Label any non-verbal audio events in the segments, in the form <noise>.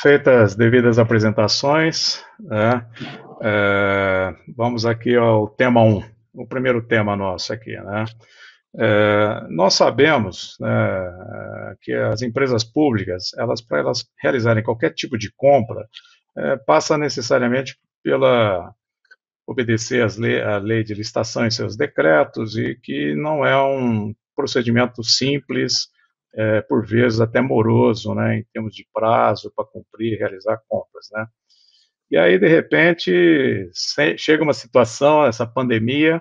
feitas as devidas apresentações, né, é, vamos aqui ao tema 1, o primeiro tema nosso aqui, né? É, nós sabemos né, que as empresas públicas, elas para elas realizarem qualquer tipo de compra, é, passa necessariamente pela obedecer às lei, a lei de licitação e seus decretos e que não é um procedimento simples, é, por vezes até moroso, né, em termos de prazo para cumprir e realizar compras, né. E aí, de repente, chega uma situação, essa pandemia,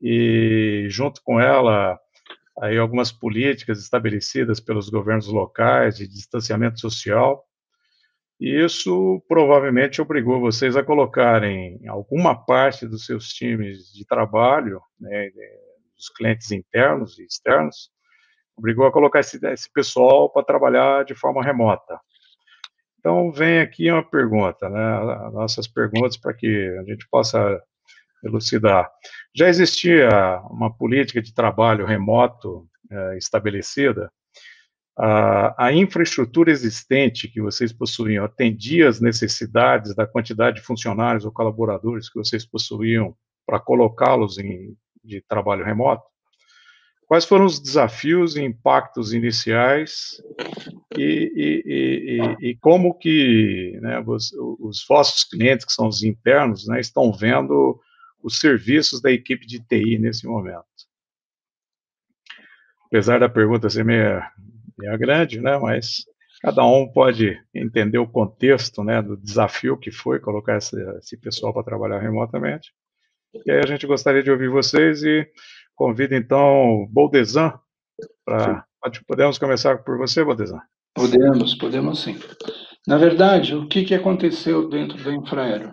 e junto com ela, aí algumas políticas estabelecidas pelos governos locais de distanciamento social, e isso provavelmente obrigou vocês a colocarem alguma parte dos seus times de trabalho, né, dos clientes internos e externos, obrigou a colocar esse, esse pessoal para trabalhar de forma remota. Então, vem aqui uma pergunta, né, nossas perguntas para que a gente possa elucidar. Já existia uma política de trabalho remoto é, estabelecida? A, a, infraestrutura existente que vocês possuíam atendia às necessidades da quantidade de funcionários ou colaboradores que vocês possuíam para colocá-los em de trabalho remoto? Quais foram os desafios e impactos iniciais e, e, e, e como que né, os, os, vossos clientes, que são os internos, né, estão vendo os serviços da equipe de TI nesse momento? Apesar da pergunta ser meio, meio grande, né, mas cada um pode entender o contexto né, do desafio que foi colocar esse, esse pessoal para trabalhar remotamente. E aí a gente gostaria de ouvir vocês e Convido então o Boldesan para. Podemos começar por você, Boldesan? Podemos, podemos sim. Na verdade, o que, que aconteceu dentro da Infraero?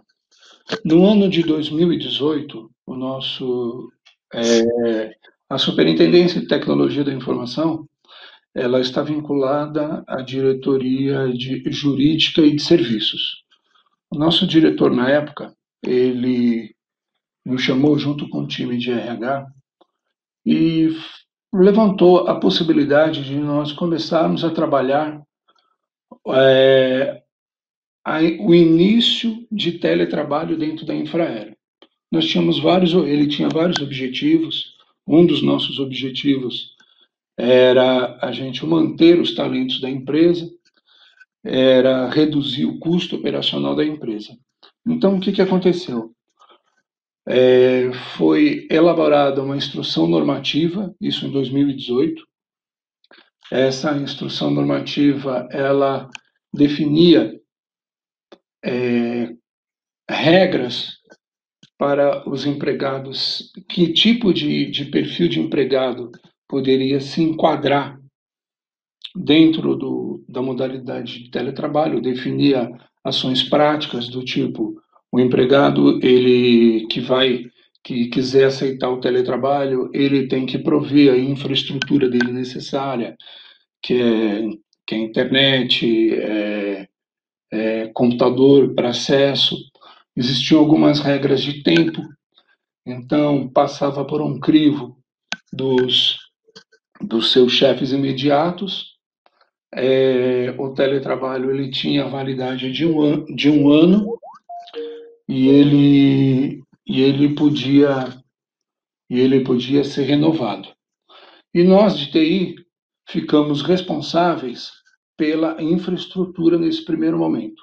No ano de 2018, o nosso, é, a Superintendência de Tecnologia da Informação ela está vinculada à diretoria de jurídica e de serviços. O nosso diretor na época, ele nos chamou junto com o time de RH e levantou a possibilidade de nós começarmos a trabalhar é, a, o início de teletrabalho dentro da Infraero. Nós tínhamos vários, ele tinha vários objetivos. Um dos nossos objetivos era a gente manter os talentos da empresa, era reduzir o custo operacional da empresa. Então, o que, que aconteceu? É, foi elaborada uma instrução normativa, isso em 2018. Essa instrução normativa ela definia é, regras para os empregados, que tipo de, de perfil de empregado poderia se enquadrar dentro do, da modalidade de teletrabalho, definia ações práticas do tipo o empregado, ele que vai, que quiser aceitar o teletrabalho, ele tem que prover a infraestrutura dele necessária, que é, que é internet, é, é computador para acesso. Existiam algumas regras de tempo, então passava por um crivo dos, dos seus chefes imediatos. É, o teletrabalho ele tinha validade de um, an, de um ano e ele e ele podia e ele podia ser renovado. E nós de TI ficamos responsáveis pela infraestrutura nesse primeiro momento.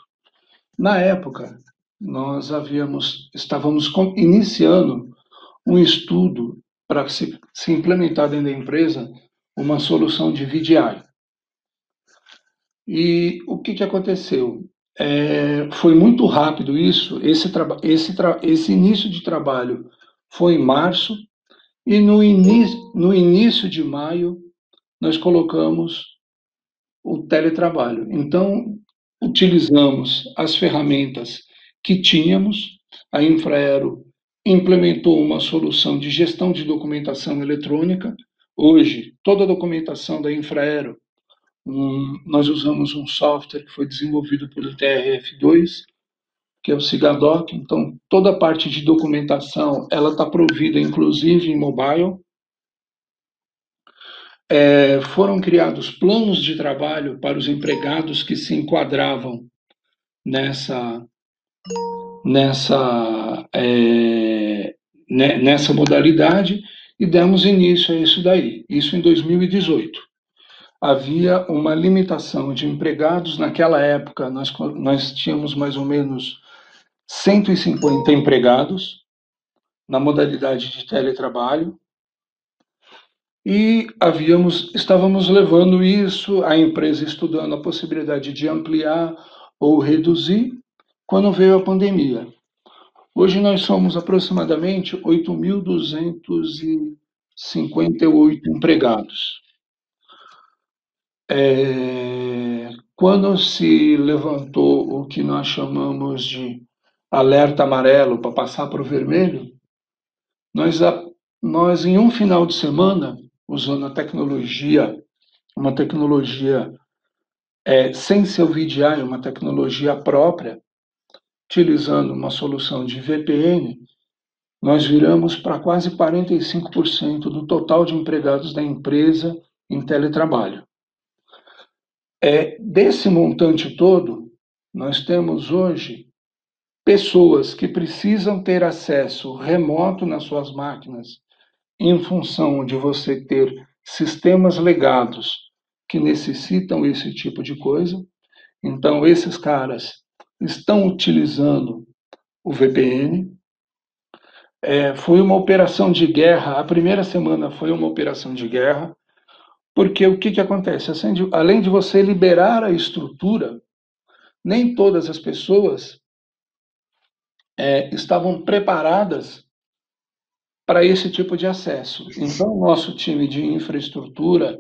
Na época, nós havíamos estávamos iniciando um estudo para se, se implementar dentro da empresa uma solução de VDI. E o que, que aconteceu? É, foi muito rápido isso. Esse, esse, esse início de trabalho foi em março, e no, no início de maio nós colocamos o teletrabalho. Então, utilizamos as ferramentas que tínhamos, a Infraero implementou uma solução de gestão de documentação eletrônica. Hoje, toda a documentação da Infraero nós usamos um software que foi desenvolvido pelo TRF2, que é o Cigadoc. Então, toda a parte de documentação ela está provida, inclusive em mobile. É, foram criados planos de trabalho para os empregados que se enquadravam nessa nessa é, nessa modalidade e demos início a isso daí. Isso em 2018. Havia uma limitação de empregados naquela época. Nós nós tínhamos mais ou menos 150 empregados na modalidade de teletrabalho e havíamos estávamos levando isso a empresa estudando a possibilidade de ampliar ou reduzir quando veio a pandemia. Hoje nós somos aproximadamente 8.258 empregados. É, quando se levantou o que nós chamamos de alerta amarelo para passar para o vermelho, nós, nós em um final de semana, usando a tecnologia, uma tecnologia é, sem ser VDI, uma tecnologia própria, utilizando uma solução de VPN, nós viramos para quase 45% do total de empregados da empresa em teletrabalho. É, desse montante todo, nós temos hoje pessoas que precisam ter acesso remoto nas suas máquinas, em função de você ter sistemas legados que necessitam esse tipo de coisa. Então, esses caras estão utilizando o VPN. É, foi uma operação de guerra, a primeira semana foi uma operação de guerra, porque o que, que acontece? Além de você liberar a estrutura, nem todas as pessoas é, estavam preparadas para esse tipo de acesso. Então, o nosso time de infraestrutura,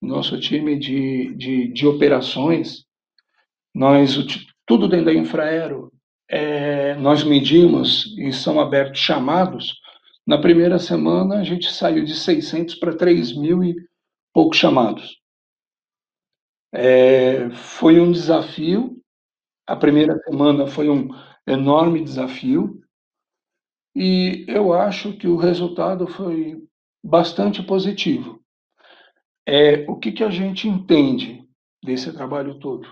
nosso time de, de, de operações, nós, tudo dentro da Infraero, é, nós medimos e são abertos chamados. Na primeira semana, a gente saiu de 600 para 3 mil e poucos chamados. É, foi um desafio. A primeira semana foi um enorme desafio e eu acho que o resultado foi bastante positivo. É, o que, que a gente entende desse trabalho todo?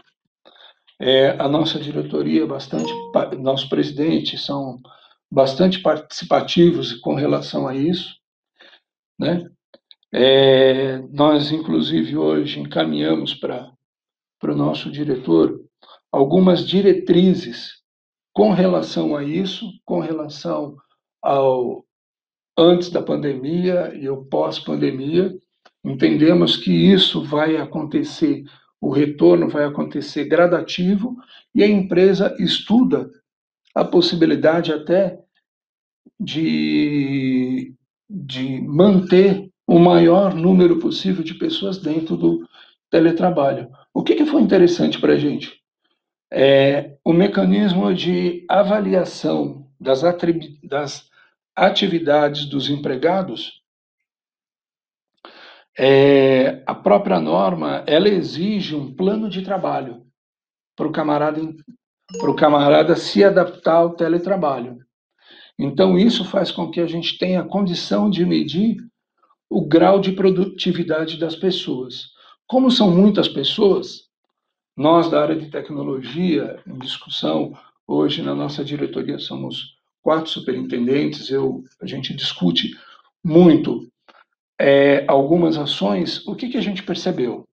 É, a nossa diretoria, bastante, nosso presidente são bastante participativos com relação a isso, né? É, nós, inclusive, hoje encaminhamos para o nosso diretor algumas diretrizes com relação a isso, com relação ao antes da pandemia e o pós-pandemia, entendemos que isso vai acontecer, o retorno vai acontecer gradativo e a empresa estuda a possibilidade até de, de manter o maior número possível de pessoas dentro do teletrabalho. O que, que foi interessante para a gente? é, o mecanismo de avaliação das, das atividades dos empregados, é, a própria norma ela exige um plano de trabalho para o camarada para o camarada se adaptar ao teletrabalho. Então isso faz com que a gente tenha condição de medir o grau de produtividade das pessoas. Como são muitas pessoas, nós, da área de tecnologia, em discussão, hoje na nossa diretoria somos quatro superintendentes, eu, a gente discute muito é, algumas ações. O que, que a gente percebeu?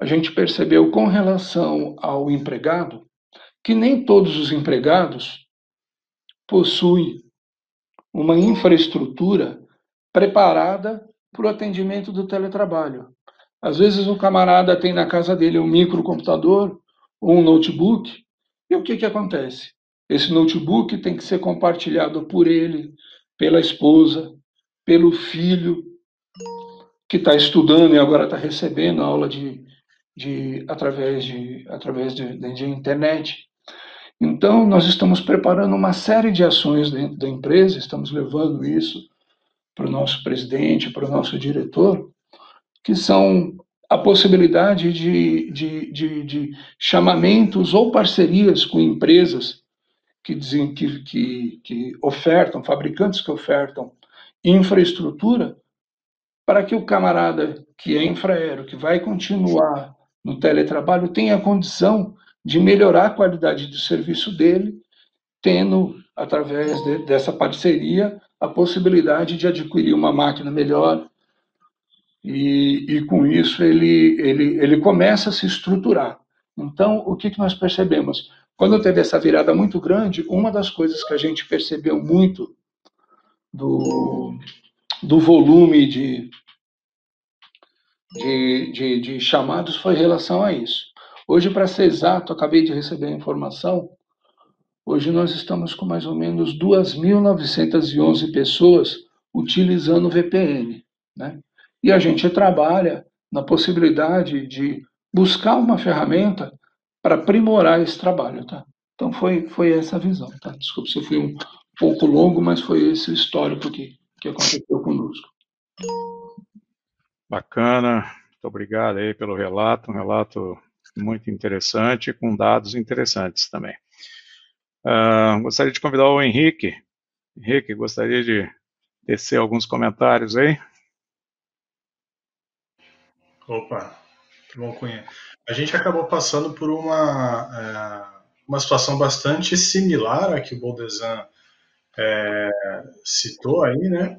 A gente percebeu com relação ao empregado que nem todos os empregados possuem uma infraestrutura preparada para o atendimento do teletrabalho. Às vezes o camarada tem na casa dele um microcomputador ou um notebook, e o que, que acontece? Esse notebook tem que ser compartilhado por ele, pela esposa, pelo filho, que está estudando e agora está recebendo aula de, de, através, de, através de, de internet. Então, nós estamos preparando uma série de ações dentro da empresa, estamos levando isso para o nosso presidente, para o nosso diretor, que são a possibilidade de, de, de, de chamamentos ou parcerias com empresas que, dizem, que, que, que ofertam, fabricantes que ofertam infraestrutura para que o camarada que é infraero, que vai continuar no teletrabalho, tenha condição de melhorar a qualidade do serviço dele, tendo, através de, dessa parceria, a possibilidade de adquirir uma máquina melhor, e, e com isso ele, ele, ele começa a se estruturar. Então, o que, que nós percebemos? Quando teve essa virada muito grande, uma das coisas que a gente percebeu muito do, do volume de, de, de, de chamados foi em relação a isso. Hoje, para ser exato, acabei de receber a informação, hoje nós estamos com mais ou menos 2.911 pessoas utilizando o VPN. Né? E a gente trabalha na possibilidade de buscar uma ferramenta para aprimorar esse trabalho, tá? Então foi, foi essa a visão, tá? Desculpe se eu fui um pouco longo, mas foi esse o histórico que, que aconteceu conosco. Bacana, muito obrigado aí pelo relato, um relato muito interessante, com dados interessantes também. Uh, gostaria de convidar o Henrique. Henrique, gostaria de tecer alguns comentários aí? Opa, que bom, Cunha. A gente acabou passando por uma, é, uma situação bastante similar à que o Boldesan é, citou aí, né?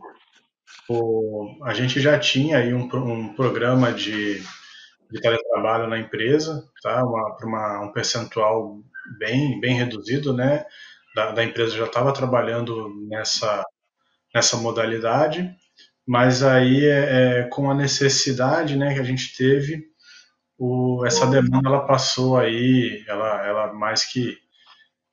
O, a gente já tinha aí um, um programa de, de teletrabalho na empresa, tá? Para uma, um percentual bem, bem reduzido, né? Da, da empresa já estava trabalhando nessa, nessa modalidade, mas aí é, é, com a necessidade, né, que a gente teve, o, essa demanda ela passou aí, ela, ela mais que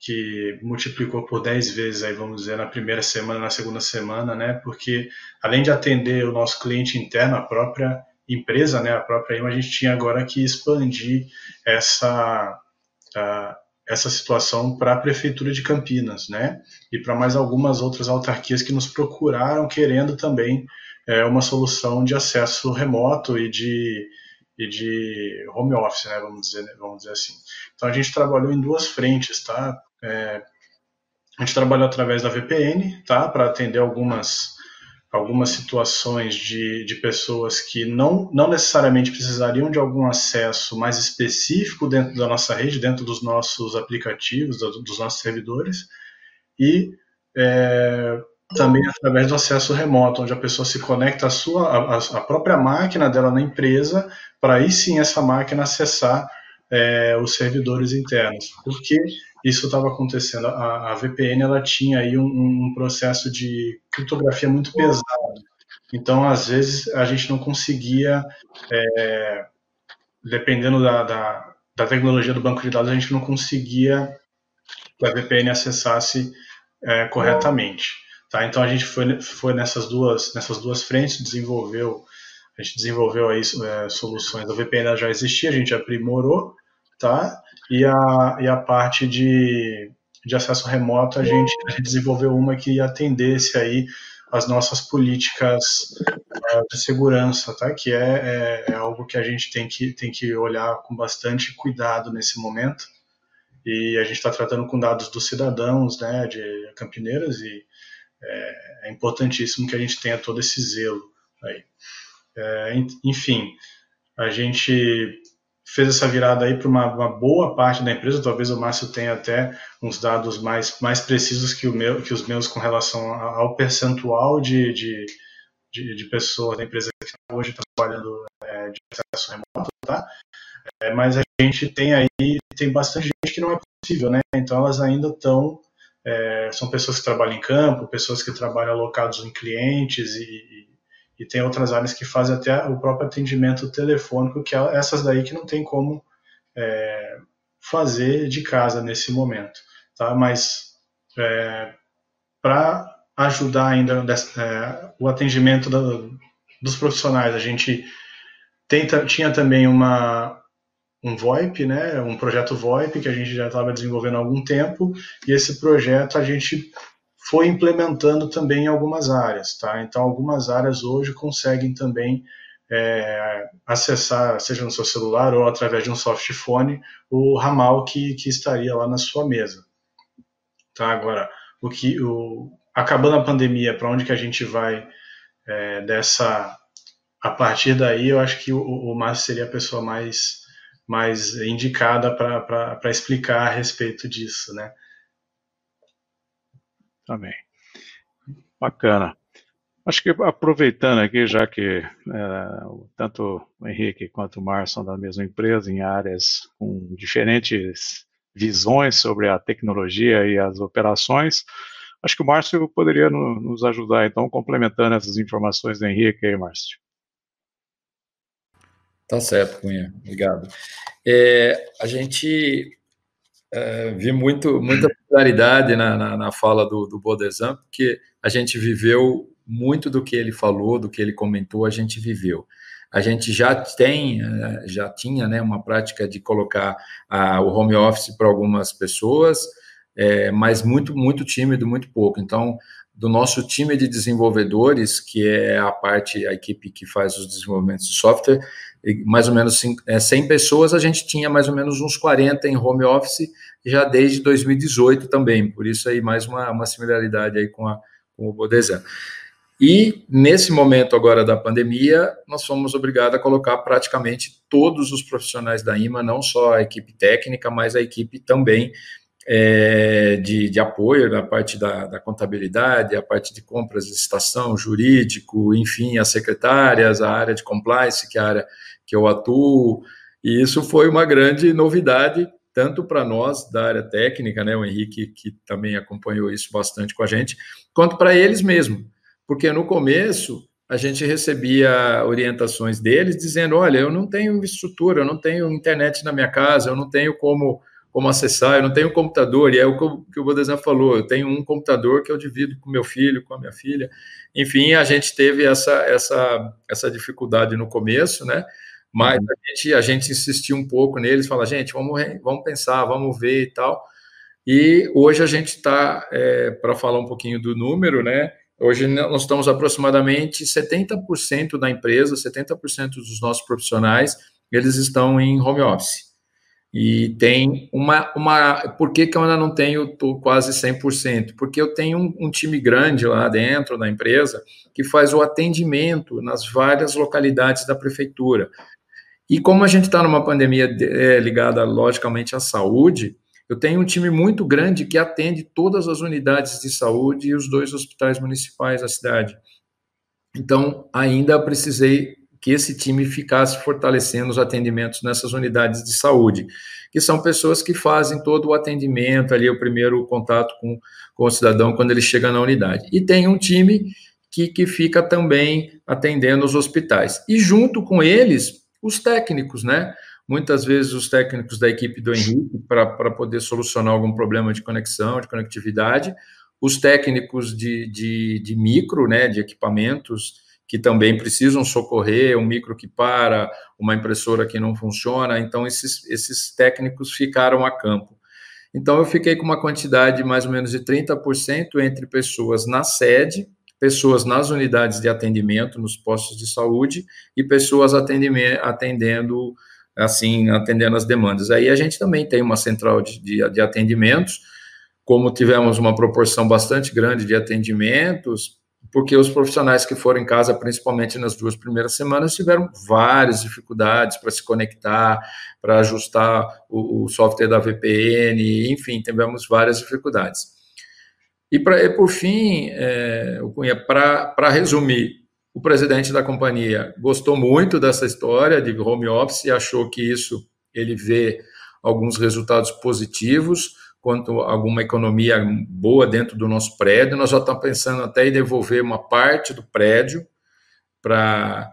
que multiplicou por 10 vezes aí, vamos dizer, na primeira semana, na segunda semana, né? Porque além de atender o nosso cliente interno, a própria empresa, né, a própria IMA, a gente tinha agora que expandir essa essa situação para a prefeitura de Campinas, né? E para mais algumas outras autarquias que nos procuraram querendo também é, uma solução de acesso remoto e de e de home office, né, vamos dizer, vamos dizer assim. Então a gente trabalhou em duas frentes, tá? É, a gente trabalhou através da VPN, tá? Para atender algumas, algumas situações de, de pessoas que não, não necessariamente precisariam de algum acesso mais específico dentro da nossa rede, dentro dos nossos aplicativos, dos nossos servidores, e é, também através do acesso remoto, onde a pessoa se conecta à sua a, própria máquina dela na empresa, para aí sim essa máquina acessar é, os servidores internos. Porque isso estava acontecendo. A, a, VPN ela tinha aí um, um, processo de criptografia muito pesado. Então, às vezes, a gente não conseguia, é, dependendo da, da, da, tecnologia do banco de dados, a gente não conseguia que a VPN acessasse é, corretamente. Tá? Então, a gente foi, foi nessas, duas, nessas duas frentes, desenvolveu, a gente desenvolveu aí, é, soluções. A VPN já existia, a gente aprimorou, tá? E a, e a parte de, de acesso remoto, a gente, desenvolveu uma que atendesse aí as nossas políticas uh, de segurança, tá? Que é, é, é, algo que a gente tem que, tem que olhar com bastante cuidado nesse momento. E a gente está tratando com dados dos cidadãos, né, de Campineiras, e é, é importantíssimo que a gente tenha todo esse zelo aí. É, enfim, a gente fez essa virada aí para uma, uma, boa parte da empresa. Talvez o Márcio tenha até uns dados mais, mais precisos que, o meu, que os meus com relação ao percentual de, de, de, de pessoas da empresa que está hoje trabalhando é, de acesso remoto, tá? É, mas a gente tem aí, tem bastante gente que não é possível, né? Então elas ainda estão, é, são pessoas que trabalham em campo, pessoas que trabalham alocados em clientes e, e tem outras áreas que fazem até o próprio atendimento telefônico, que é essas daí que não tem como é, fazer de casa nesse momento, tá? Mas é, para ajudar ainda é, o atendimento da, dos profissionais, a gente tenta, tinha também uma um VoIP, né, um projeto VoIP que a gente já estava desenvolvendo há algum tempo, e esse projeto a gente foi implementando também em algumas áreas, tá? Então, algumas áreas hoje conseguem também é, acessar, seja no seu celular ou através de um softphone, o ramal que, que estaria lá na sua mesa. Tá? Agora, o que, o, acabando a pandemia, para onde que a gente vai é, dessa... A partir daí, eu acho que o, o Márcio seria a pessoa mais mais indicada para explicar a respeito disso, né? Também. Bacana. Acho que aproveitando aqui, já que é, tanto o Henrique quanto o Márcio são da mesma empresa, em áreas com diferentes visões sobre a tecnologia e as operações, acho que o Márcio poderia no, nos ajudar, então, complementando essas informações do Henrique aí, Márcio. Tá certo, Cunha, obrigado. É, a gente é, viu muito, muita popularidade na, na, na, fala do, do Bodesan, porque a gente viveu muito do que ele falou, do que ele comentou, a gente viveu. A gente já tem, é, já tinha né, uma prática de colocar a, o home office para algumas pessoas, é, mas muito, muito tímido, muito pouco. Então, do nosso time de desenvolvedores, que é a parte, a equipe que faz os desenvolvimentos de software, mais ou menos 100 é, pessoas, a gente tinha mais ou menos uns 40 em home office, já desde 2018 também, por isso aí mais uma, uma similaridade aí com, a, com o Bodesan. E nesse momento agora da pandemia, nós fomos obrigados a colocar praticamente todos os profissionais da IMA, não só a equipe técnica, mas a equipe também é, de, de, apoio na parte da, da, contabilidade, a parte de compras de estação, jurídico, enfim, as secretárias, a área de compliance, que é a área que eu atuo, e isso foi uma grande novidade, tanto para nós da área técnica, né, o Henrique, que também acompanhou isso bastante com a gente, quanto para eles mesmo, porque no começo a gente recebia orientações deles dizendo: olha, eu não tenho estrutura, eu não tenho internet na minha casa, eu não tenho como como acessar, eu não tenho computador, e é o que o Bodesan falou, eu tenho um computador que eu divido com meu filho, com a minha filha, enfim, a gente teve essa, essa, essa dificuldade no começo, né, mas uhum. a gente, a gente insistiu um pouco neles, fala, gente, vamos, vamos pensar, vamos ver e tal, e hoje a gente está, é, para falar um pouquinho do número, né, hoje nós estamos aproximadamente 70% da empresa, 70% dos nossos profissionais, eles estão em home office, e tem uma, uma. Por que, que eu ainda não tenho tô quase 100%? Porque eu tenho um, um, time grande lá dentro da empresa que faz o atendimento nas várias localidades da prefeitura. E como a gente está numa pandemia é, ligada, logicamente, à saúde, eu tenho um time muito grande que atende todas as unidades de saúde e os dois hospitais municipais da cidade. Então, ainda precisei que esse time ficasse fortalecendo os atendimentos nessas unidades de saúde, que são pessoas que fazem todo o atendimento ali, o primeiro contato com, com o cidadão quando ele chega na unidade. E tem um time que, que fica também atendendo os hospitais. E junto com eles, os técnicos, né? Muitas vezes os técnicos da equipe do Henrique, para poder solucionar algum problema de conexão, de conectividade, os técnicos de, de, de micro, né, de equipamentos, que também precisam socorrer, um micro que para, uma impressora que não funciona, então esses, esses técnicos ficaram a campo. Então eu fiquei com uma quantidade mais ou menos de 30% entre pessoas na sede, pessoas nas unidades de atendimento, nos postos de saúde, e pessoas atendendo, assim, atendendo as demandas. Aí a gente também tem uma central de, de, de atendimentos, como tivemos uma proporção bastante grande de atendimentos, porque os profissionais que foram em casa, principalmente nas duas primeiras semanas, tiveram várias dificuldades para se conectar, para ajustar o, o, software da VPN, enfim, tivemos várias dificuldades. E, pra, e por fim, é, para resumir, o presidente da companhia gostou muito dessa história de home office e achou que isso ele vê alguns resultados positivos quanto alguma economia boa dentro do nosso prédio. Nós já estamos pensando até em devolver uma parte do prédio para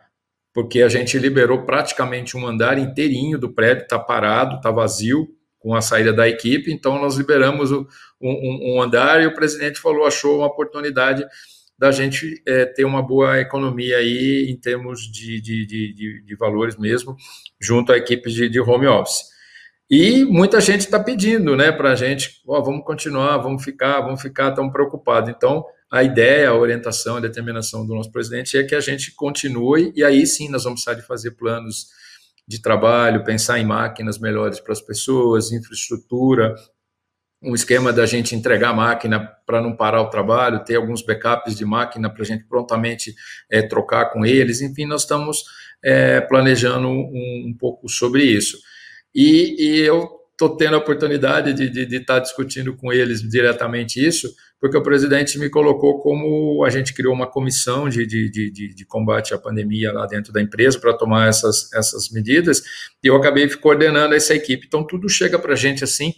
porque a gente liberou praticamente um andar inteirinho do prédio, está parado, está vazio com a saída da equipe, então nós liberamos um, um, um, andar e o presidente falou, achou uma oportunidade da gente é, ter uma boa economia aí em termos de, de, de, de valores mesmo, junto à equipe de, de home office. E muita gente está pedindo, né, para a gente, oh, vamos continuar, vamos ficar, vamos ficar tão preocupados. Então, a ideia, a orientação, a determinação do nosso presidente é que a gente continue, e aí sim nós vamos precisar de fazer planos de trabalho, pensar em máquinas melhores para as pessoas, infraestrutura, um esquema da gente entregar a máquina para não parar o trabalho, ter alguns backups de máquina para a gente prontamente é, trocar com eles, enfim, nós estamos é, planejando um, um pouco sobre isso. E, e eu estou tendo a oportunidade de, estar tá discutindo com eles diretamente isso, porque o presidente me colocou como a gente criou uma comissão de, de, de, de combate à pandemia lá dentro da empresa para tomar essas, essas medidas, e eu acabei coordenando essa equipe. Então, tudo chega para a gente assim,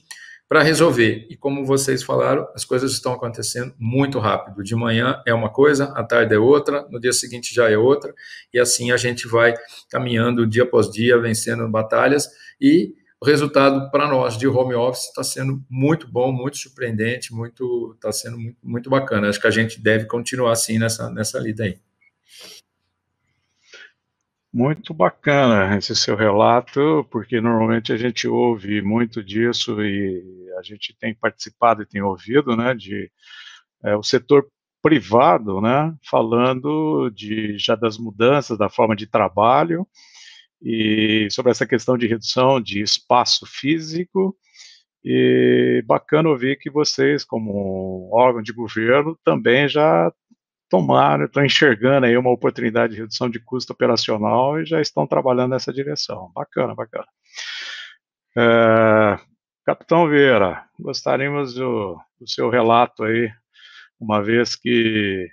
para resolver. E como vocês falaram, as coisas estão acontecendo muito rápido. De manhã é uma coisa, à tarde é outra, no dia seguinte já é outra, e assim a gente vai caminhando dia após dia, vencendo batalhas, e o resultado para nós de home office está sendo muito bom, muito surpreendente, muito está sendo muito, muito bacana. Acho que a gente deve continuar assim nessa, nessa lida aí. Muito bacana esse seu relato, porque normalmente a gente ouve muito disso e a gente tem participado e tem ouvido, né, de é, o setor privado, né, falando de já das mudanças da forma de trabalho e sobre essa questão de redução de espaço físico. E bacana ouvir que vocês, como órgão de governo, também já tomaram, estão enxergando aí uma oportunidade de redução de custo operacional e já estão trabalhando nessa direção. Bacana, bacana. É, Capitão Vieira, gostaríamos do, do seu relato aí, uma vez que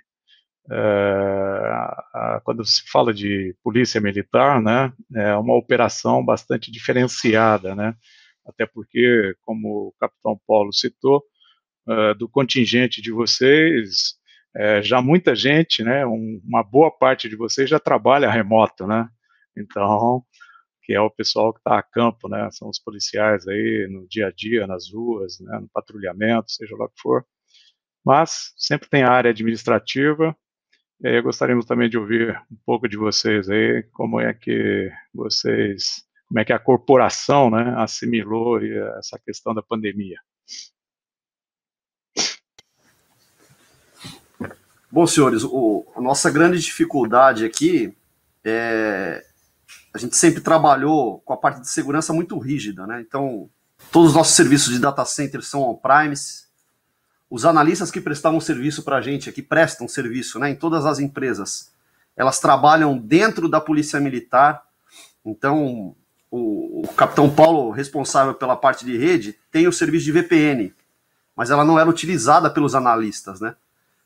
quando se fala de polícia militar, né, é uma operação bastante diferenciada, né, até porque, como o capitão Paulo citou, é, do contingente de vocês, é, já muita gente, né, um, uma boa parte de vocês já trabalha remoto, né, então, que é o pessoal que está a campo, né, são os policiais aí no dia a dia, nas ruas, né, no patrulhamento, seja lá o que for, mas sempre tem a área administrativa, e aí gostaríamos também de ouvir um pouco de vocês aí, como é que vocês, como é que a corporação, né, assimilou essa questão da pandemia. Bom, senhores, o, a nossa grande dificuldade aqui é a gente sempre trabalhou com a parte de segurança muito rígida, né? Então, todos os nossos serviços de data center são on-premise, os analistas que prestavam serviço para a gente, que prestam serviço né, em todas as empresas, elas trabalham dentro da Polícia Militar. Então, o, o, capitão Paulo, responsável pela parte de rede, tem o serviço de VPN, mas ela não era utilizada pelos analistas, né?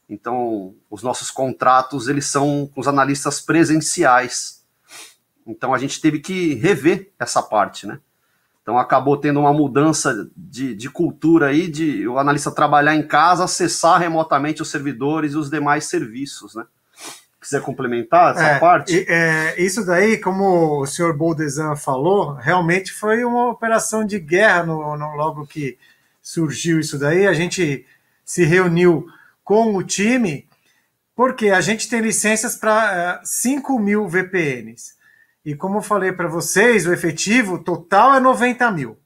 Então, os nossos contratos, eles são com os analistas presenciais. Então, a gente teve que rever essa parte, né? Então acabou tendo uma mudança de, de cultura aí, de o analista trabalhar em casa, acessar remotamente os servidores e os demais serviços, né? Quiser complementar essa é, parte? É, isso daí, como o senhor Boldesan falou, realmente foi uma operação de guerra no, no, logo que surgiu isso daí. A gente se reuniu com o time, porque a gente tem licenças para uh, 5 mil VPNs. E como eu falei para vocês, o efetivo total é 90 mil.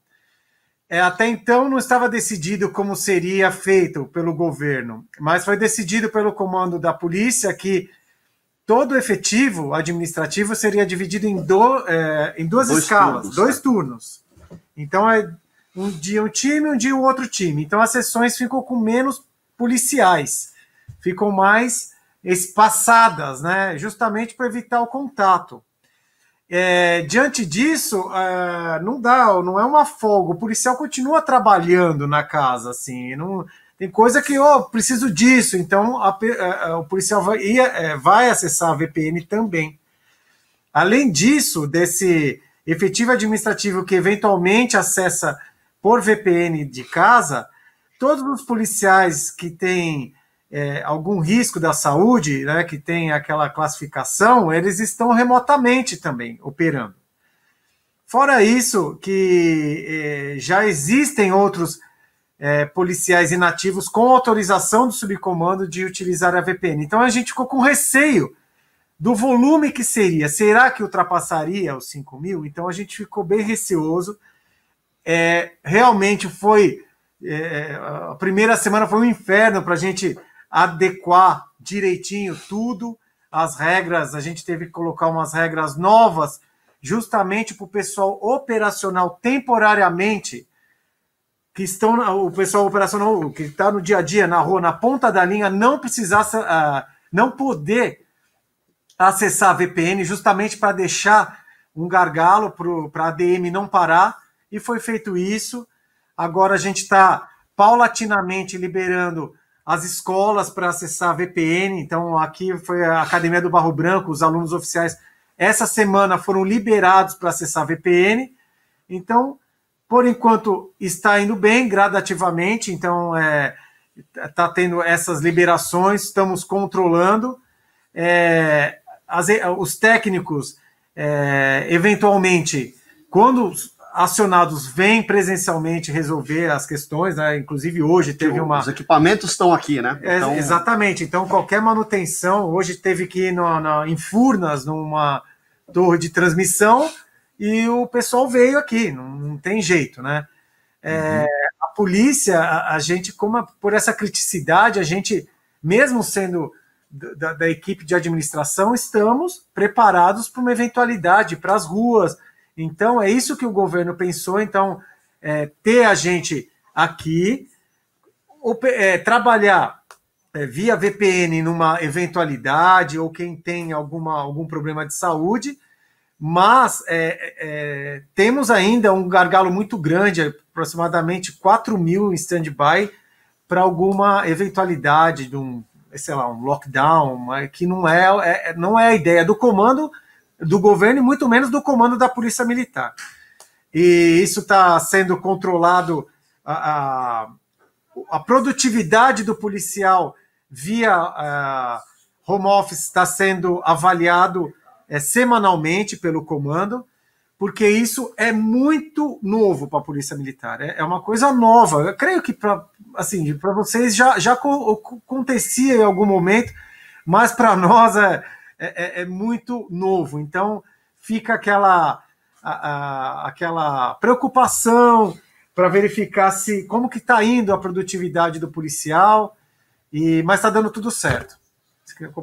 É, até então não estava decidido como seria feito pelo governo, mas foi decidido pelo comando da polícia que todo o efetivo administrativo seria dividido em, do, é, em duas dois escalas, turnos, dois turnos. Então é um dia um time, um dia o outro time. Então as sessões ficam com menos policiais, ficam mais espaçadas, né? Justamente para evitar o contato. É, diante disso, é, não dá, não é uma folga. O policial continua trabalhando na casa, assim. Não, tem coisa que, oh, preciso disso. Então, a, a, é, é, o policial vai, ia, é, vai acessar a VPN também. Além disso, desse efetivo administrativo que eventualmente acessa por VPN de casa, todos os policiais que têm é, algum risco da saúde, né, que tem aquela classificação, eles estão remotamente também operando. Fora isso, que é, já existem outros é, policiais inativos com autorização do subcomando de utilizar a VPN. Então a gente ficou com receio do volume que seria. Será que ultrapassaria os 5 mil? Então a gente ficou bem receoso. É, realmente foi. É, a primeira semana foi um inferno para a gente adequar direitinho tudo, as regras, a gente teve que colocar umas regras novas, justamente para o pessoal operacional temporariamente, que estão, o pessoal operacional que está no dia a dia, na rua, na ponta da linha, não precisar, uh, não poder acessar a VPN, justamente para deixar um gargalo para a ADM não parar e foi feito isso. Agora a gente está paulatinamente liberando as escolas para acessar VPN. Então, aqui foi a Academia do Barro Branco, os alunos oficiais, essa semana foram liberados para acessar VPN. Então, por enquanto, está indo bem gradativamente. Então, é, está tendo essas liberações, estamos controlando. É, as, os técnicos, é, eventualmente, quando acionados vêm presencialmente resolver as questões, né? Inclusive hoje teve uma. Os equipamentos estão aqui, né? É, então... É, exatamente. Então, qualquer manutenção, hoje teve que ir no, no, em Furnas, numa torre de transmissão, e o pessoal veio aqui, não, não tem jeito, né? É, uhum. A polícia, a, a, gente, como por essa criticidade, a gente, mesmo sendo da, da equipe de administração, estamos preparados para uma eventualidade, para as ruas então, é isso que o governo pensou. Então, é, ter a gente aqui, é, trabalhar é, via VPN numa eventualidade ou quem tem alguma, algum problema de saúde, mas é, é, temos ainda um gargalo muito grande, aproximadamente 4 mil em stand-by, para alguma eventualidade de um, sei lá, um lockdown, que não é, é, não é a ideia do comando do governo e muito menos do comando da Polícia Militar. E isso está sendo controlado, a, a, a, produtividade do policial via a, home office está sendo avaliado é, semanalmente pelo comando, porque isso é muito novo para a Polícia Militar, é, é, uma coisa nova. Eu creio que para assim, vocês já, já acontecia em algum momento, mas para nós é, é, é, é muito novo. Então fica aquela, a, a, aquela preocupação para verificar se como que está indo a produtividade do policial, e mas está dando tudo certo.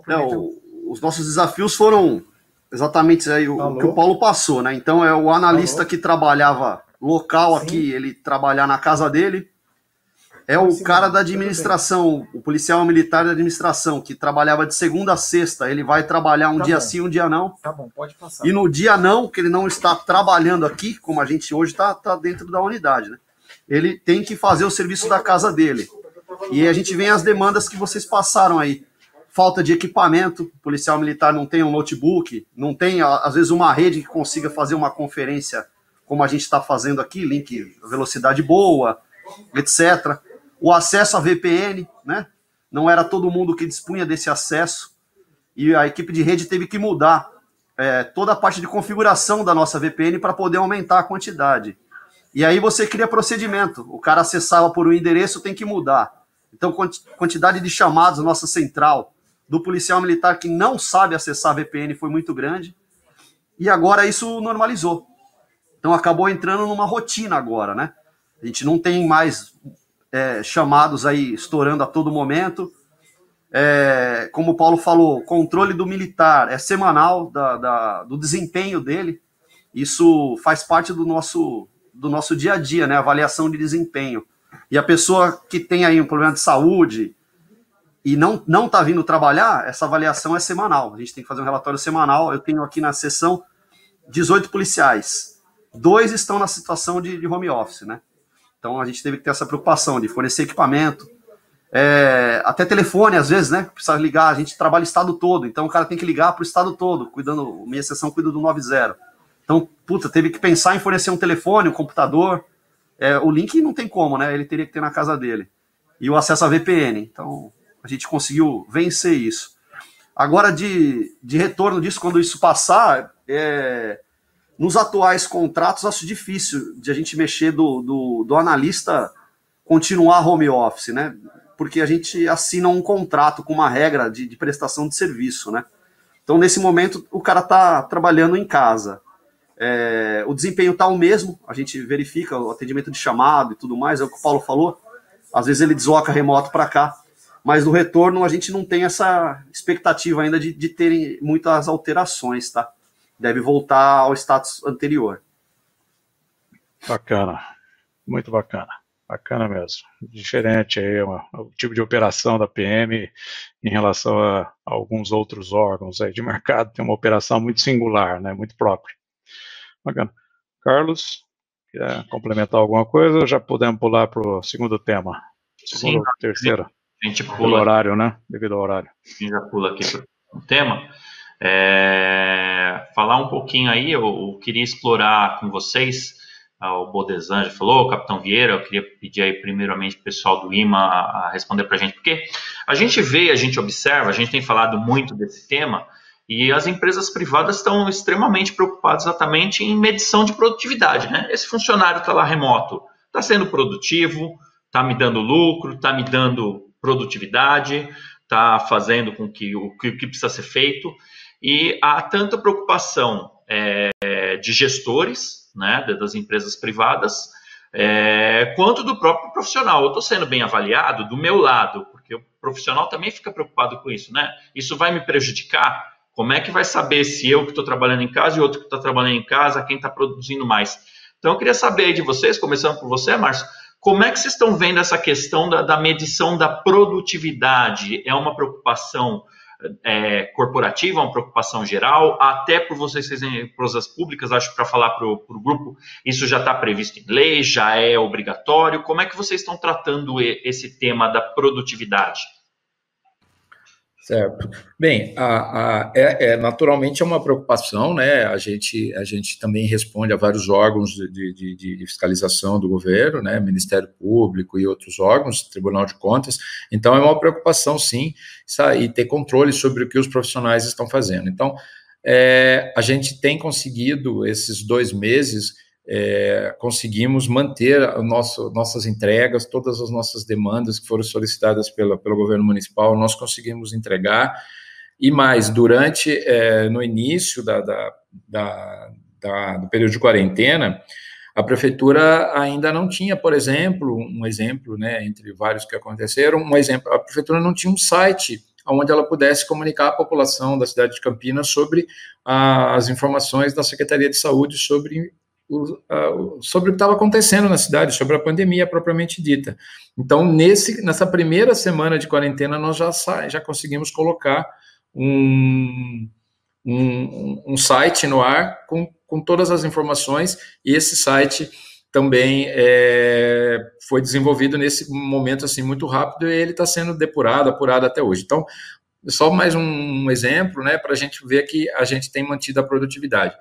É, o, os nossos desafios foram exatamente aí o, o, que o Paulo passou, né? Então é o analista Alô? que trabalhava local Sim. aqui, ele trabalhar na casa dele, é o cara da administração, o policial militar da administração, que trabalhava de segunda a sexta. Ele vai trabalhar um tá dia bom. sim, um dia não. Tá bom, pode passar. E no dia não, que ele não está trabalhando aqui, como a gente hoje está tá dentro da unidade, né? Ele tem que fazer o serviço da casa dele. E a gente vem as demandas que vocês passaram aí. Falta de equipamento, o policial militar não tem um notebook, não tem, às vezes, uma rede que consiga fazer uma conferência como a gente está fazendo aqui, link, velocidade boa, etc o acesso a VPN, né? Não era todo mundo que dispunha desse acesso e a equipe de rede teve que mudar é, toda a parte de configuração da nossa VPN para poder aumentar a quantidade. E aí você cria procedimento. O cara acessava por um endereço, tem que mudar. Então, quantidade de chamados nossa central do policial militar que não sabe acessar a VPN foi muito grande. E agora isso normalizou. Então acabou entrando numa rotina agora, né? A gente não tem mais é, chamados aí estourando a todo momento. É, como o Paulo falou, controle do militar é semanal da, da, do desempenho dele. Isso faz parte do nosso, do nosso dia a dia, né? Avaliação de desempenho. E a pessoa que tem aí um problema de saúde e não não está vindo trabalhar, essa avaliação é semanal. A gente tem que fazer um relatório semanal. Eu tenho aqui na sessão 18 policiais. Dois estão na situação de, de home office, né? Então a gente teve que ter essa preocupação de fornecer equipamento, é, até telefone às vezes, né? Precisa ligar, a gente trabalha o estado todo, então o cara tem que ligar para o estado todo, cuidando, minha sessão cuida do 90. Então, puta, teve que pensar em fornecer um telefone, um computador. É, o link não tem como, né? Ele teria que ter na casa dele. E o acesso a VPN. Então, a gente conseguiu vencer isso. Agora, de, de retorno disso, quando isso passar, é, nos atuais contratos, acho difícil de a gente mexer do, do, do analista continuar home office, né? Porque a gente assina um contrato com uma regra de, de prestação de serviço, né? Então, nesse momento, o cara está trabalhando em casa. É, o desempenho está o mesmo, a gente verifica o atendimento de chamado e tudo mais, é o que o Paulo falou. Às vezes ele desloca remoto para cá, mas no retorno a gente não tem essa expectativa ainda de, de terem muitas alterações, tá? Deve voltar ao status anterior. Bacana, muito bacana, bacana mesmo. Diferente aí uma, o tipo de operação da PM em relação a, a, alguns outros órgãos aí de mercado, tem uma operação muito singular, né, muito própria. Bacana. Carlos, Quer complementar alguma coisa ou já podemos pular para o segundo tema? Segundo ou terceiro? A gente pula. Pelo horário, né? Devido ao horário. A gente já pula aqui para o tema. É, falar um pouquinho aí, eu, eu queria explorar com vocês o Bodesan já falou, o Capitão Vieira, eu queria pedir aí primeiramente o pessoal do IMA a, a responder para a gente, porque a gente vê, a gente observa, a gente tem falado muito desse tema, e as empresas privadas estão extremamente preocupadas exatamente em medição de produtividade. Né? Esse funcionário está lá remoto, está sendo produtivo, está me dando lucro, está me dando produtividade, está fazendo com que o que, que, precisa ser feito. E há tanta preocupação é, de gestores né, das empresas privadas, é, quanto do próprio profissional. Eu estou sendo bem avaliado do meu lado, porque o profissional também fica preocupado com isso. Né? Isso vai me prejudicar? Como é que vai saber se eu que estou trabalhando em casa e outro que está trabalhando em casa, quem está produzindo mais? Então, eu queria saber de vocês, começando por você, Márcio, como é que vocês estão vendo essa questão da, da medição da produtividade? É uma preocupação é, corporativa, uma preocupação geral, até por vocês serem prosas públicas, acho para falar para o grupo, isso já está previsto em lei, já é obrigatório. Como é que vocês estão tratando esse tema da produtividade? Certo. Bem, a, a, é, é, naturalmente é uma preocupação, né? A gente, a gente também responde a vários órgãos de, de, de, fiscalização do governo, né? Ministério Público e outros órgãos, Tribunal de Contas. Então é uma preocupação, sim, e ter controle sobre o que os profissionais estão fazendo. Então, é, a gente tem conseguido esses dois meses é, conseguimos manter nosso, nossas entregas, todas as nossas demandas que foram solicitadas pela, pelo governo municipal, nós conseguimos entregar. E mais, durante, é, no início da, da, da, da, do período de quarentena, a prefeitura ainda não tinha, por exemplo, um exemplo, né, entre vários que aconteceram, um exemplo, a prefeitura não tinha um site onde ela pudesse comunicar à população da cidade de Campinas sobre as informações da Secretaria de Saúde sobre o, a, sobre o que estava acontecendo na cidade, sobre a pandemia propriamente dita. Então, nesse, nessa primeira semana de quarentena, nós já, já conseguimos colocar um, um, um site no ar com, com todas as informações, e esse site também é, foi desenvolvido nesse momento assim muito rápido e ele está sendo depurado, apurado até hoje. Então, só mais um exemplo, né, para a gente ver que a gente tem mantido a produtividade.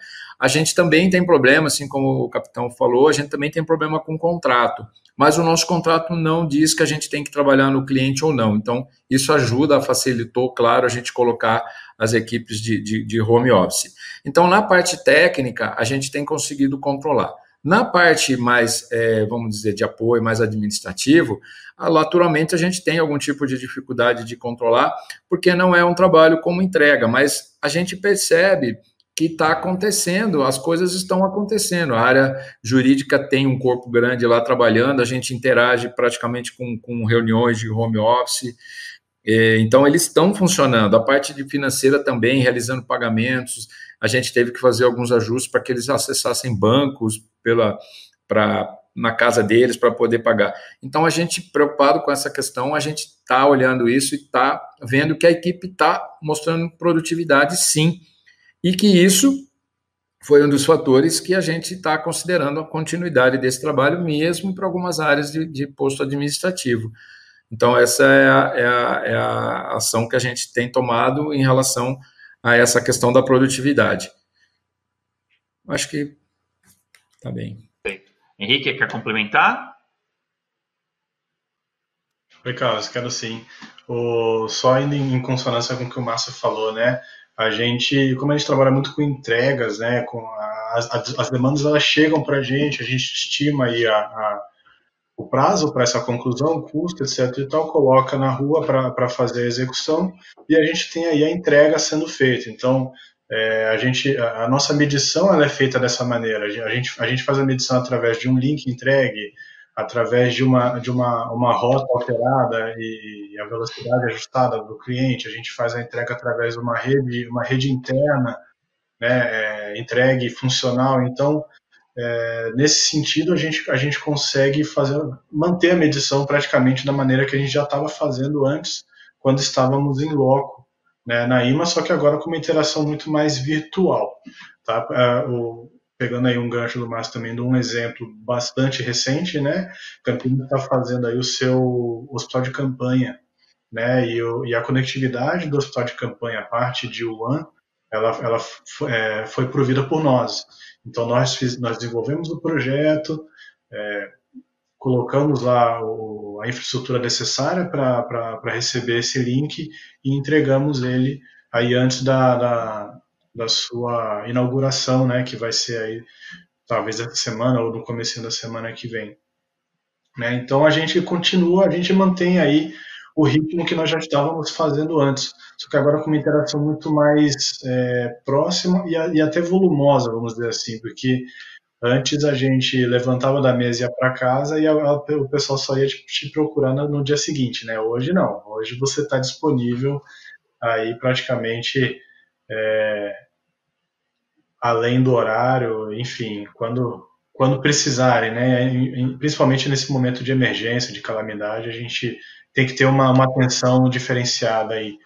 A gente também tem problema, assim como o capitão falou, a gente também tem problema com o contrato, mas o nosso contrato não diz que a gente tem que trabalhar no cliente ou não. Então, isso ajuda, facilitou, claro, a gente colocar as equipes de, de, de home office. Então, na parte técnica, a gente tem conseguido controlar. Na parte mais, é, vamos dizer, de apoio, mais administrativo, naturalmente a gente tem algum tipo de dificuldade de controlar, porque não é um trabalho como entrega, mas a gente percebe que está acontecendo, as coisas estão acontecendo. A área jurídica tem um corpo grande lá trabalhando, a gente interage praticamente com, com reuniões de home office, é, então eles estão funcionando. A parte de financeira também, realizando pagamentos, a gente teve que fazer alguns ajustes para que eles acessassem bancos pela para na casa deles para poder pagar. Então a gente preocupado com essa questão, a gente está olhando isso e está vendo que a equipe está mostrando produtividade, sim, e que isso foi um dos fatores que a gente está considerando a continuidade desse trabalho, mesmo para algumas áreas de, de, posto administrativo. Então, essa é a, é, a, é a, ação que a gente tem tomado em relação a essa questão da produtividade. Acho que está bem. Henrique, quer complementar? Oi, Carlos, quero sim. O, só indo em consonância com o que o Márcio falou, né? A gente, como a gente trabalha muito com entregas, né? Com a, as, as demandas elas chegam para a gente, a gente estima aí a, a o prazo para essa conclusão, custo, etc. e tal, coloca na rua para fazer a execução e a gente tem aí a entrega sendo feita. Então, é, a, gente, a, a, nossa medição ela é feita dessa maneira. A gente, a gente faz a medição através de um link entregue, através de uma, de uma, uma rota alterada e a velocidade ajustada do cliente. A gente faz a entrega através de uma rede, uma rede interna, né, é, entregue funcional. Então, é, nesse sentido, a gente, a gente consegue fazer, manter a medição praticamente da maneira que a gente já estava fazendo antes, quando estávamos em loco né, na IMA, só que agora com uma interação muito mais virtual. Tá? É, o, pegando aí um gancho do Márcio também, de um exemplo bastante recente, né? Campinas está fazendo aí o seu hospital de campanha, né? E, o, e, a conectividade do hospital de campanha, a parte de Wuhan, ela, ela é, foi provida por nós. Então nós, fiz, nós desenvolvemos o projeto, é, colocamos lá o, a infraestrutura necessária para receber esse link e entregamos ele aí antes da, da, da, sua inauguração, né, que vai ser aí talvez essa semana ou no começo da semana que vem. Né? Então a gente continua, a gente mantém aí o ritmo que nós já estávamos fazendo antes, só que agora com uma interação muito mais é, próxima e, a, e, até volumosa, vamos dizer assim, porque antes a gente levantava da mesa e ia para casa e a, a, o pessoal só ia te, te procurar no, no, dia seguinte, né? Hoje não, hoje você está disponível aí praticamente é, além do horário, enfim, quando quando precisarem, né? Principalmente nesse momento de emergência, de calamidade, a gente tem que ter uma, uma atenção diferenciada aí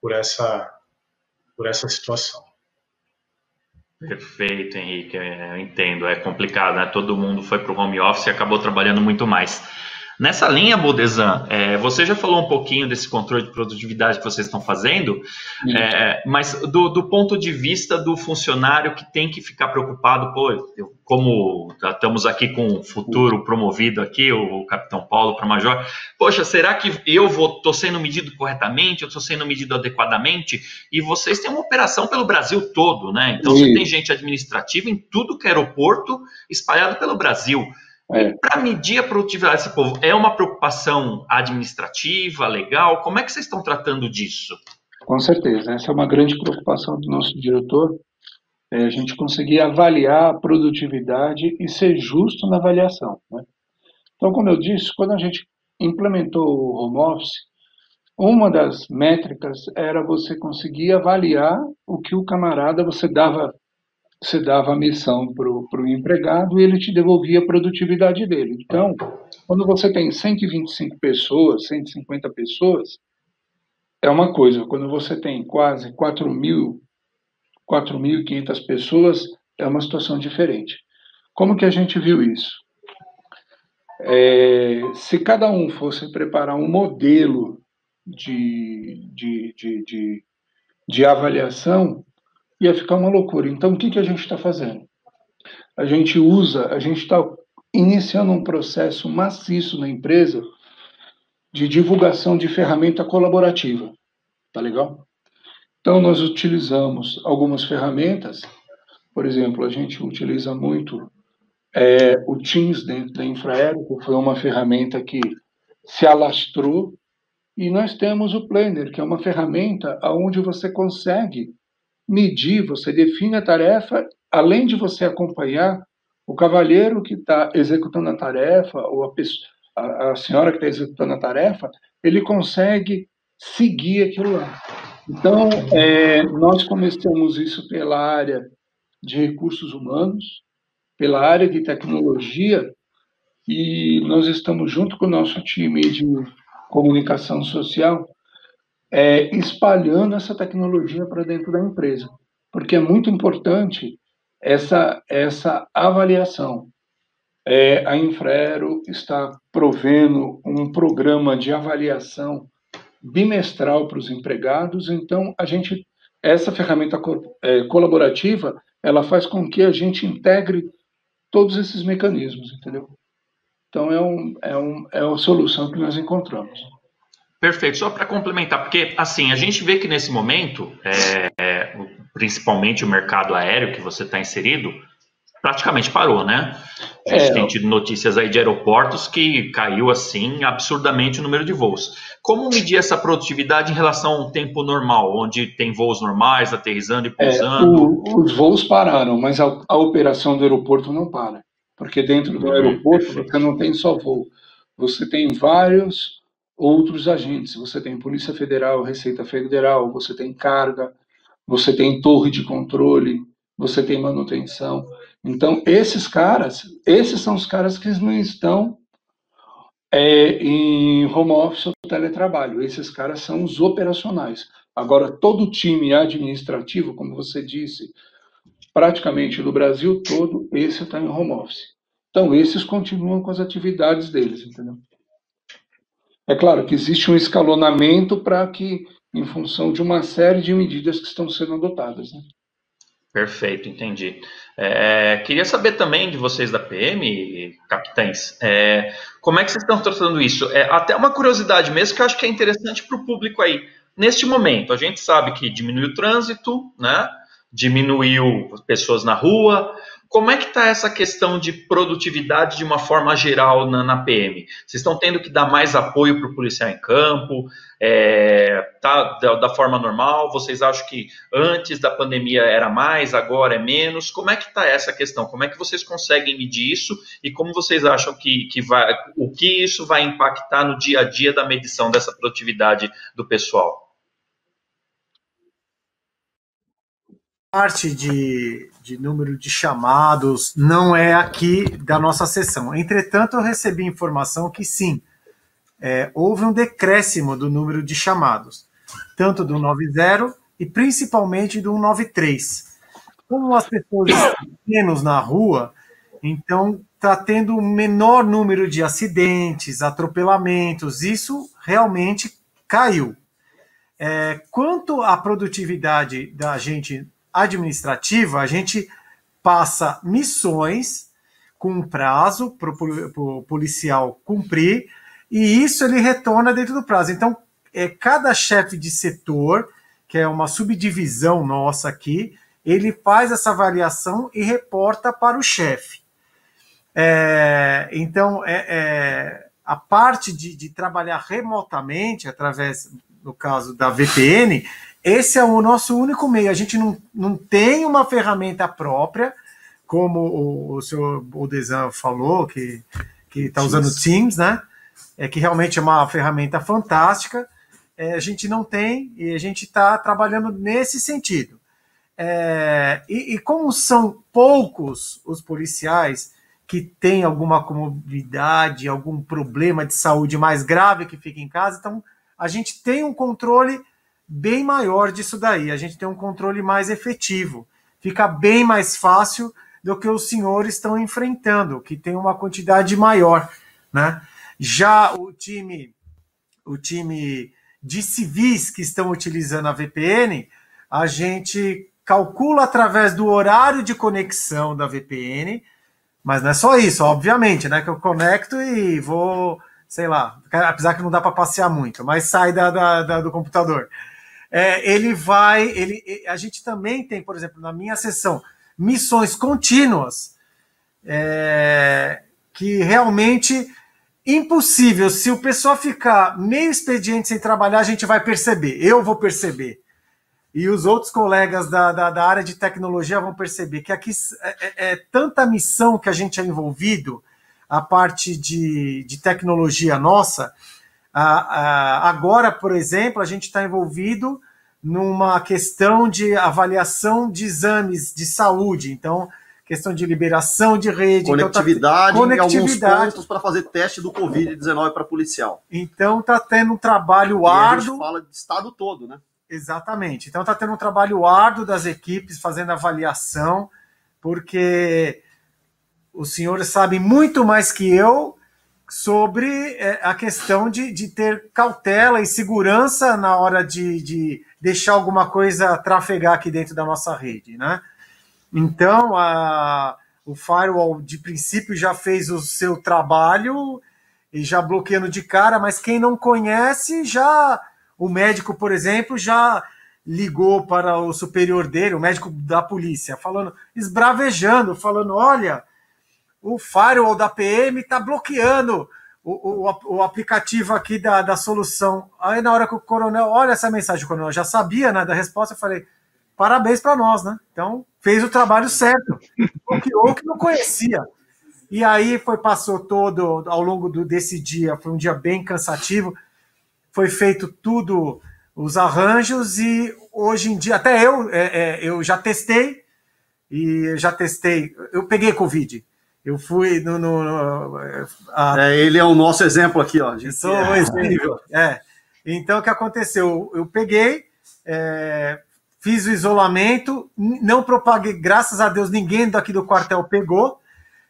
por essa, por essa situação. Perfeito, Henrique. É, eu entendo. É complicado, né? Todo mundo foi para o home office e acabou trabalhando muito mais. Nessa linha, Bodesan, é, você já falou um pouquinho desse controle de produtividade que vocês estão fazendo, é, mas do, do, ponto de vista do funcionário que tem que ficar preocupado, pô, eu, como estamos aqui com o futuro promovido aqui, o Capitão Paulo para Major, poxa, será que eu vou estou sendo medido corretamente, eu estou sendo medido adequadamente? E vocês têm uma operação pelo Brasil todo, né? Então Sim. você tem gente administrativa em tudo que é aeroporto espalhado pelo Brasil. É. Para medir a produtividade desse povo, é uma preocupação administrativa, legal? Como é que vocês estão tratando disso? Com certeza, essa é uma grande preocupação do nosso diretor, é a gente conseguir avaliar a produtividade e ser justo na avaliação. Né? Então, como eu disse, quando a gente implementou o home office, uma das métricas era você conseguir avaliar o que o camarada você dava você dava a missão para o empregado e ele te devolvia a produtividade dele. Então, quando você tem 125 pessoas, 150 pessoas, é uma coisa. Quando você tem quase 4.500 pessoas, é uma situação diferente. Como que a gente viu isso? É, se cada um fosse preparar um modelo de, de, de, de, de avaliação, ia ficar uma loucura. Então, o que, que a gente está fazendo? A gente usa, a gente está iniciando um processo maciço na empresa de divulgação de ferramenta colaborativa. Tá legal? Então, nós utilizamos algumas ferramentas, por exemplo, a gente utiliza muito é, o Teams dentro da Infraero, que foi uma ferramenta que se alastrou, e nós temos o Planner, que é uma ferramenta onde você consegue medir, você define a tarefa, além de você acompanhar o cavalheiro que está executando a tarefa, ou a, pessoa, a, a senhora que está executando a tarefa, ele consegue seguir aquilo lá. Então, é, nós começamos isso pela área de recursos humanos, pela área de tecnologia, e nós estamos junto com o nosso time de comunicação social é, espalhando essa tecnologia para dentro da empresa, porque é muito importante essa, essa avaliação. É, a Infraero está provendo um programa de avaliação bimestral para os empregados, então a gente essa ferramenta co é, colaborativa ela faz com que a gente integre todos esses mecanismos, entendeu? Então é, um, é, um, é uma solução que nós encontramos. Perfeito. Só para complementar, porque assim, a gente vê que nesse momento, é, é, principalmente o mercado aéreo que você está inserido, praticamente parou, né? A gente é, tem tido notícias aí de aeroportos que caiu assim absurdamente o número de voos. Como medir essa produtividade em relação ao tempo normal, onde tem voos normais, aterrissando e é, pousando? O, os voos pararam, mas a, a, operação do aeroporto não para. Porque dentro do aeroporto você não tem só voo, você tem vários outros agentes. Você tem Polícia Federal, Receita Federal, você tem carga, você tem torre de controle, você tem manutenção. Então, esses caras, esses são os caras que não estão é, em home office ou teletrabalho. Esses caras são os operacionais. Agora, todo o time administrativo, como você disse, praticamente no Brasil todo, esse está em home office. Então, esses continuam com as atividades deles, entendeu? É claro que existe um escalonamento para que, em função de uma série de medidas que estão sendo adotadas. Né? Perfeito, entendi. É, queria saber também de vocês da PM, capitães, é, como é que vocês estão tratando isso? É, até uma curiosidade mesmo que eu acho que é interessante para o público aí. Neste momento, a gente sabe que diminuiu o trânsito, né? diminuiu pessoas na rua. Como é que está essa questão de produtividade de uma forma geral na, na PM? Vocês estão tendo que dar mais apoio para o policial em campo? É, tá da, da, forma normal? Vocês acham que antes da pandemia era mais, agora é menos? Como é que está essa questão? Como é que vocês conseguem medir isso? E como vocês acham que, que vai, o que isso vai impactar no dia a dia da medição dessa produtividade do pessoal? Parte de, de número de chamados não é aqui da nossa sessão. Entretanto, eu recebi informação que sim, é, houve um decréscimo do número de chamados, tanto do 90 e principalmente do 193. Como as pessoas estão menos na rua, então está tendo um menor número de acidentes, atropelamentos, isso realmente caiu. É, quanto à produtividade da gente administrativa, a gente passa missões com prazo para o policial cumprir, e isso ele retorna dentro do prazo. Então, é, cada chefe de setor, que é uma subdivisão nossa aqui, ele faz essa avaliação e reporta para o chefe. É, então, é, é, a parte de, de, trabalhar remotamente, através, no caso da VPN, esse é o nosso único meio. A gente não, não tem uma ferramenta própria, como o, o senhor Boldesan falou, que está usando Teams, né? É que realmente é uma ferramenta fantástica. É, a gente não tem e a gente está trabalhando nesse sentido. É, e, e, como são poucos os policiais que têm alguma comorbidade, algum problema de saúde mais grave que fica em casa, então a gente tem um controle bem maior disso daí. A gente tem um controle mais efetivo. Fica bem mais fácil do que os senhores estão enfrentando, que tem uma quantidade maior, né? Já o time, o time de civis que estão utilizando a VPN, a gente calcula através do horário de conexão da VPN, mas não é só isso, obviamente, né? Que eu conecto e vou, sei lá, apesar que não dá para passear muito, mas sai da, da, da do computador é, ele vai. Ele, a gente também tem, por exemplo, na minha sessão, missões contínuas, é, que realmente impossível. Se o pessoal ficar meio expediente sem trabalhar, a gente vai perceber. Eu vou perceber. E os outros colegas da, da, da área de tecnologia vão perceber que aqui é, é, é, tanta missão que a gente é envolvido, a parte de, de tecnologia nossa, agora, por exemplo, a gente está envolvido numa questão de avaliação de exames de saúde. Então, questão de liberação de rede. Conectividade, então tá, conectividade. alguns pontos para fazer teste do Covid-19 para policial. Então está tendo um trabalho e árduo. A gente fala de estado todo, né? Exatamente. Então está tendo um trabalho árduo das equipes fazendo avaliação, porque os senhores sabem muito mais que eu sobre é, a questão de, de ter cautela e segurança na hora de, de deixar alguma coisa trafegar aqui dentro da nossa rede, né? Então, a, o firewall de princípio já fez o seu trabalho e já bloqueando de cara, mas quem não conhece já o médico, por exemplo, já ligou para o superior dele, o médico da polícia, falando, esbravejando, falando, olha, o firewall da PM está bloqueando o, o, o, aplicativo aqui da, da solução. Aí na hora que o coronel olha essa mensagem, o coronel já sabia né, da resposta, eu falei, parabéns para nós, né? Então fez o trabalho certo, bloqueou que não conhecia. E aí foi passou todo ao longo do, desse dia, foi um dia bem cansativo, foi feito tudo os arranjos e hoje em dia até eu é, é, eu já testei e já testei, eu peguei covid eu fui no. no, no a... é, ele é o nosso exemplo aqui, ó. Eu sou um <laughs> exemplo. É. Então, o que aconteceu? Eu peguei, é, fiz o isolamento, não propaguei, graças a Deus, ninguém daqui do quartel pegou.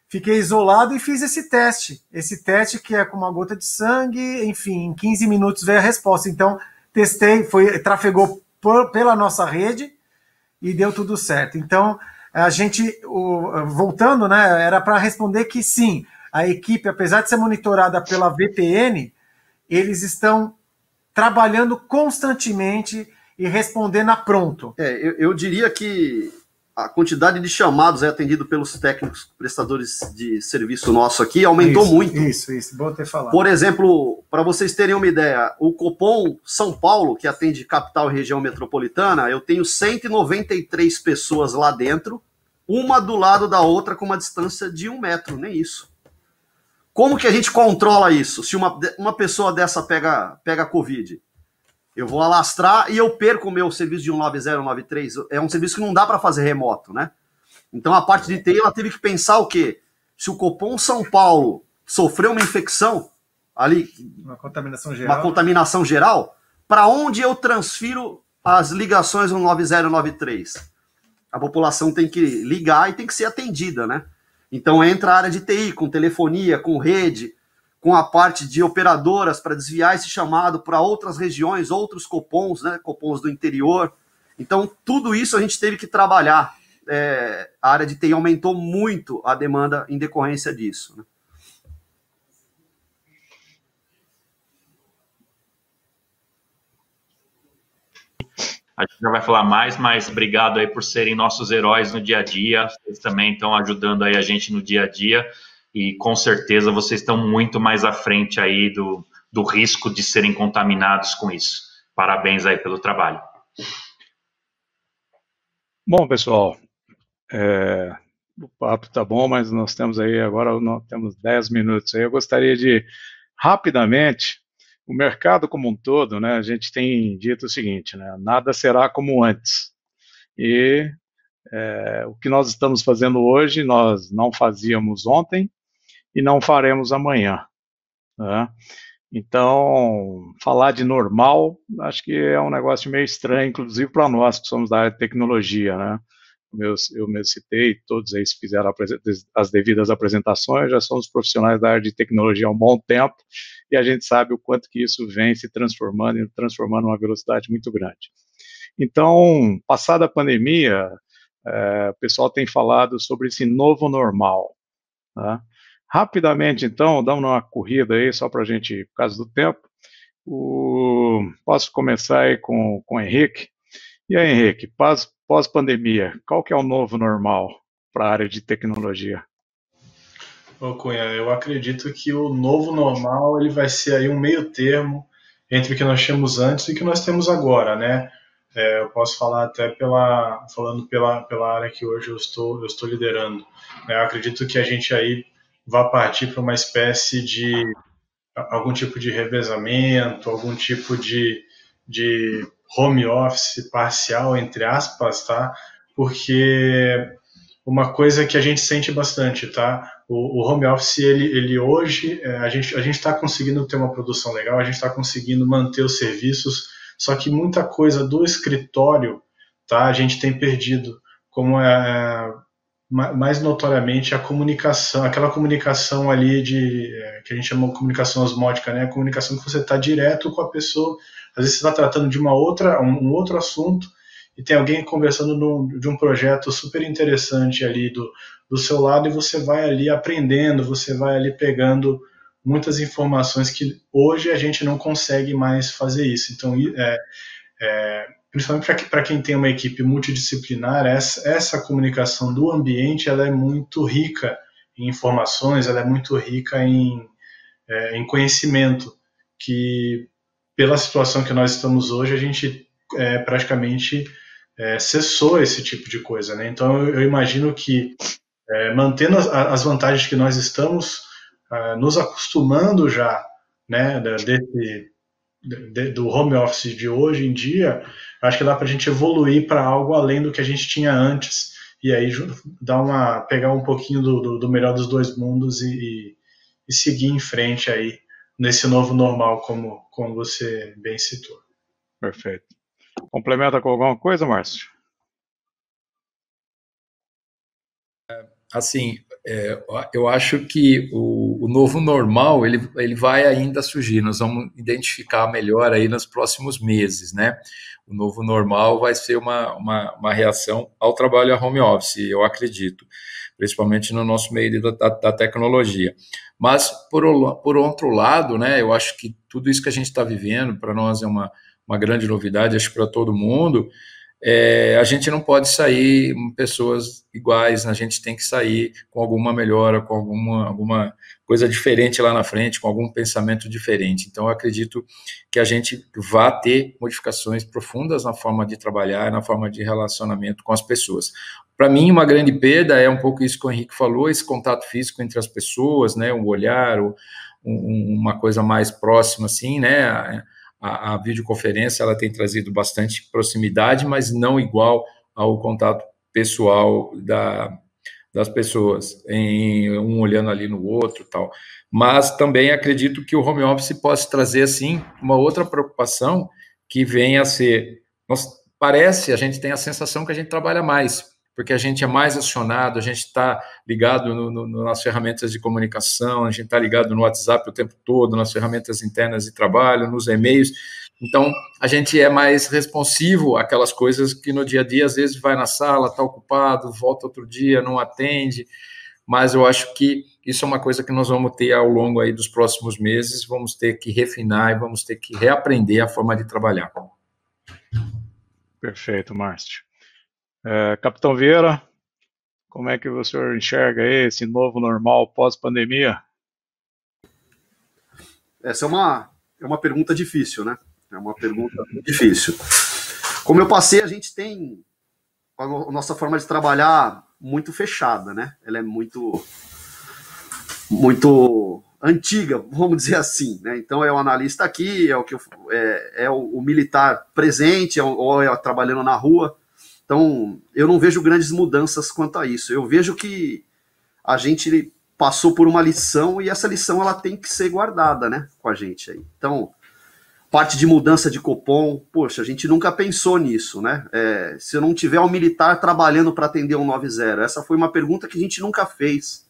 Fiquei isolado e fiz esse teste. Esse teste que é com uma gota de sangue, enfim, em 15 minutos veio a resposta. Então, testei, foi trafegou por, pela nossa rede e deu tudo certo. Então, a gente, o, voltando, né, era para responder que sim, a equipe, apesar de ser monitorada pela VPN, eles estão trabalhando constantemente e respondendo a pronto. É, eu, eu diria que a quantidade de chamados é atendido pelos técnicos prestadores de serviço nosso aqui aumentou isso, muito. Isso, isso, bom ter falado. Por exemplo, para vocês terem uma ideia, o Copom São Paulo, que atende capital e região metropolitana, eu tenho 193 pessoas lá dentro, uma do lado da outra com uma distância de um metro, nem isso. Como que a gente controla isso? Se uma, uma pessoa dessa pega, pega Covid, eu vou alastrar e eu perco o meu serviço de 19093. É um serviço que não dá para fazer remoto, né? Então a parte de TI ela teve que pensar o quê? Se o Copom São Paulo sofreu uma infecção ali, uma contaminação geral, uma contaminação geral, para onde eu transfiro as ligações 19093? A população tem que ligar e tem que ser atendida, né? Então entra a área de TI com telefonia, com rede, com a parte de operadoras para desviar esse chamado para outras regiões, outros copons, né, copons do interior. Então, tudo isso a gente teve que trabalhar. É, a área de TI aumentou muito a demanda em decorrência disso. Né? A gente já vai falar mais, mas obrigado aí por serem nossos heróis no dia a dia. Vocês também estão ajudando aí a gente no dia a dia e com certeza vocês estão muito mais à frente aí do, do risco de serem contaminados com isso. Parabéns aí pelo trabalho. Bom, pessoal, é, o papo tá bom, mas nós temos aí agora nós temos 10 minutos aí. Eu gostaria de rapidamente o mercado como um todo, né? A gente tem dito o seguinte, né? Nada será como antes. E é, o que nós estamos fazendo hoje, nós não fazíamos ontem e não faremos amanhã. Né? Então, falar de normal, acho que é um negócio meio estranho, inclusive para nós que somos da área de tecnologia, né? Eu, eu mesmo citei, todos eles fizeram as devidas apresentações, já somos profissionais da área de tecnologia há um bom tempo, e a gente sabe o quanto que isso vem se transformando e transformando uma velocidade muito grande. Então, passada a pandemia, é, o pessoal tem falado sobre esse novo normal. Né? Rapidamente, então, dando uma corrida aí, só para a gente, por causa do tempo. O... Posso começar aí com, com o Henrique. E aí, Henrique, pós-pandemia, qual que é o novo normal para a área de tecnologia? Ô Cunha, eu acredito que o novo normal ele vai ser aí um meio termo entre o que nós tínhamos antes e o que nós temos agora, né? É, eu posso falar até pela falando pela, pela área que hoje eu estou eu estou liderando. Né? Eu acredito que a gente aí vá partir para uma espécie de algum tipo de revezamento, algum tipo de, de home office parcial, entre aspas, tá? Porque uma coisa que a gente sente bastante, tá? O, o home office, ele, ele hoje, é, a gente a está conseguindo ter uma produção legal, a gente está conseguindo manter os serviços, só que muita coisa do escritório, tá? A gente tem perdido, como é, é mais notoriamente a comunicação, aquela comunicação ali de é, que a gente chama de comunicação osmótica, né? A comunicação que você está direto com a pessoa. Às vezes você está tratando de uma outra, um, outro assunto e tem alguém conversando de um projeto super interessante ali do, do seu lado e você vai ali aprendendo, você vai ali pegando muitas informações que hoje a gente não consegue mais fazer isso. Então, é, é principalmente para quem tem uma equipe multidisciplinar, essa, essa comunicação do ambiente ela é muito rica em informações, ela é muito rica em, é, em conhecimento, que pela situação que nós estamos hoje, a gente é, praticamente é, cessou esse tipo de coisa. Né? Então, eu, eu imagino que, é, mantendo as, as, vantagens que nós estamos, uh, nos acostumando já né, desse, de, do home office de hoje em dia, acho que dá para a gente evoluir para algo além do que a gente tinha antes e aí dar uma pegar um pouquinho do, do, do melhor dos dois mundos e, e, e, seguir em frente aí nesse novo normal como como você bem citou. Perfeito. Complementa com alguma coisa, Márcio? Assim, é, eu acho que o, o, novo normal ele, ele vai ainda surgir. Nós vamos identificar melhor aí nos próximos meses, né? O novo normal vai ser uma, uma, uma reação ao trabalho a home office, eu acredito, principalmente no nosso meio da, da tecnologia. Mas, por, por outro lado, né, eu acho que tudo isso que a gente está vivendo, para nós é uma, uma grande novidade, acho que para todo mundo, é, a gente não pode sair pessoas iguais, a gente tem que sair com alguma melhora, com alguma, alguma coisa diferente lá na frente, com algum pensamento diferente. Então, acredito que a gente vá ter modificações profundas na forma de trabalhar, na forma de relacionamento com as pessoas. Para mim, uma grande perda é um pouco isso que o Henrique falou, esse contato físico entre as pessoas, né, um olhar, um, uma coisa mais próxima, assim, né, a, a videoconferência ela tem trazido bastante proximidade, mas não igual ao contato pessoal da, das pessoas, em um olhando ali no outro tal. Mas também acredito que o home office possa trazer, assim, uma outra preocupação que venha a ser, nós, parece, a gente tem a sensação que a gente trabalha mais, porque a gente é mais acionado, a gente está ligado no, no, nas ferramentas de comunicação, a gente está ligado no WhatsApp o tempo todo, nas ferramentas internas de trabalho, nos e-mails. Então, a gente é mais responsivo àquelas coisas que no dia a dia, às vezes, vai na sala, está ocupado, volta outro dia, não atende. Mas eu acho que isso é uma coisa que nós vamos ter ao longo aí dos próximos meses, vamos ter que refinar e vamos ter que reaprender a forma de trabalhar. Perfeito, Márcio. É, Capitão Vieira, como é que o senhor enxerga esse novo normal pós-pandemia? Essa é uma, é uma pergunta difícil, né? É uma pergunta difícil. Como eu passei, a gente tem a nossa forma de trabalhar muito fechada, né? Ela é muito muito antiga, vamos dizer assim, né? Então é o analista aqui, é o que eu, é, é o, o, militar presente, é ou é trabalhando na rua. Então, eu não vejo grandes mudanças quanto a isso. Eu vejo que a gente passou por uma lição e essa lição ela tem que ser guardada, né, com a gente aí. Então, parte de mudança de copom, poxa, a gente nunca pensou nisso, né? É, se eu não tiver um militar trabalhando para atender um 90, essa foi uma pergunta que a gente nunca fez.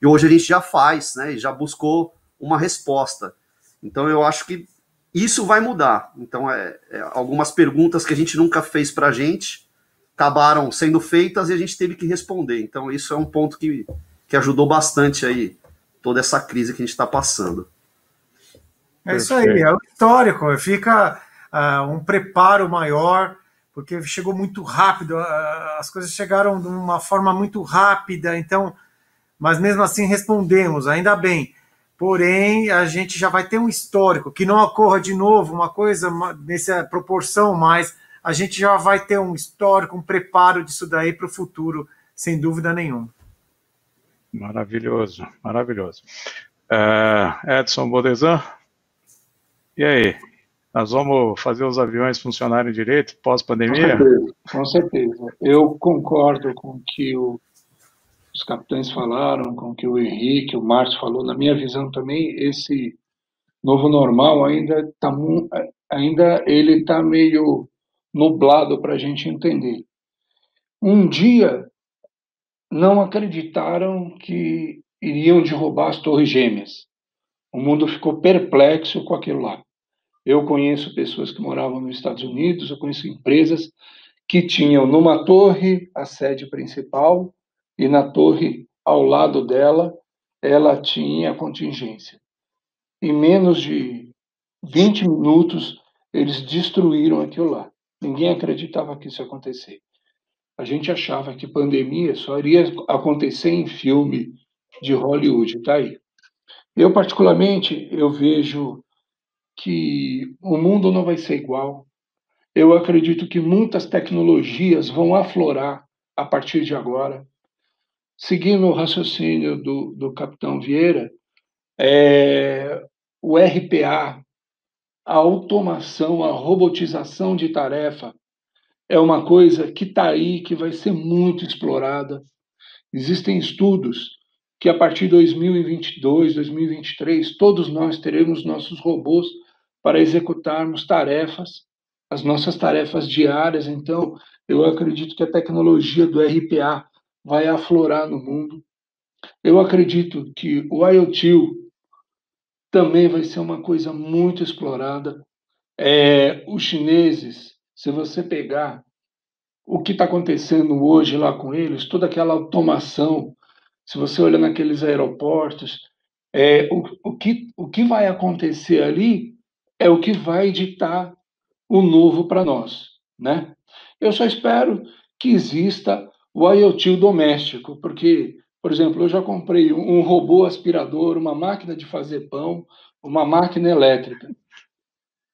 E hoje a gente já faz, né? E já buscou uma resposta. Então eu acho que isso vai mudar. Então, é, é algumas perguntas que a gente nunca fez para a gente, acabaram sendo feitas e a gente teve que responder. Então, isso é um ponto que, que ajudou bastante aí toda essa crise que a gente está passando. É isso aí, é o histórico, fica uh, um preparo maior, porque chegou muito rápido, uh, as coisas chegaram de uma forma muito rápida, então, mas mesmo assim respondemos, ainda bem. Porém, a gente já vai ter um histórico, que não ocorra de novo uma coisa nessa proporção, mas a gente já vai ter um histórico, um preparo disso daí para o futuro, sem dúvida nenhuma. Maravilhoso, maravilhoso. Uh, Edson Bodesan, e aí? Nós vamos fazer os aviões funcionarem direito pós-pandemia? Com certeza, com certeza. Eu concordo com o que o, os capitães falaram, com o que o Henrique, o Márcio falou. Na minha visão também, esse novo normal ainda está ainda ele está meio nublado para a gente entender. Um dia não acreditaram que iriam derrubar as Torres Gêmeas. O mundo ficou perplexo com aquilo lá. Eu conheço pessoas que moravam nos Estados Unidos, eu conheço empresas que tinham numa torre a sede principal e na torre ao lado dela ela tinha contingência. Em menos de 20 minutos eles destruíram aquilo lá. Ninguém acreditava que isso ia acontecer. A gente achava que pandemia só iria acontecer em filme de Hollywood, tá aí. Eu particularmente eu vejo que o mundo não vai ser igual. Eu acredito que muitas tecnologias vão aflorar a partir de agora. Seguindo o raciocínio do, do capitão Vieira, é, o RPA, a automação, a robotização de tarefa é uma coisa que está aí, que vai ser muito explorada. Existem estudos que a partir de 2022, 2023, todos nós teremos nossos robôs para executarmos tarefas as nossas tarefas diárias. Então, eu acredito que a tecnologia do RPA vai aflorar no mundo. Eu acredito que o IoT também vai ser uma coisa muito explorada. É, os chineses, se você pegar o que está acontecendo hoje lá com eles, toda aquela automação, se você olha naqueles aeroportos, é, o, o, que, o que vai acontecer ali é o que vai ditar o novo para nós, né? Eu só espero que exista o IoT doméstico, porque, por exemplo, eu já comprei um robô aspirador, uma máquina de fazer pão, uma máquina elétrica,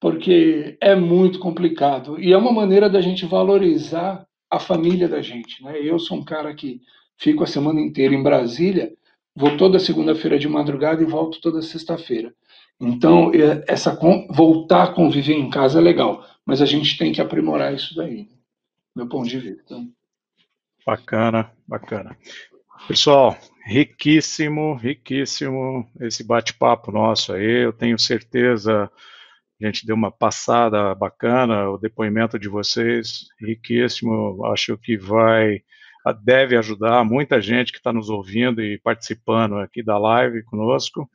porque é muito complicado e é uma maneira da gente valorizar a família da gente, né? Eu sou um cara que fico a semana inteira em Brasília, vou toda segunda-feira de madrugada e volto toda sexta-feira. Então, essa voltar a conviver em casa é legal, mas a gente tem que aprimorar isso daí, né? meu ponto de vista. Bacana, bacana. Pessoal, riquíssimo, riquíssimo esse bate-papo nosso aí. Eu tenho certeza, a gente deu uma passada bacana, o depoimento de vocês, riquíssimo. Acho que vai, deve ajudar muita gente que está nos ouvindo e participando aqui da live conosco.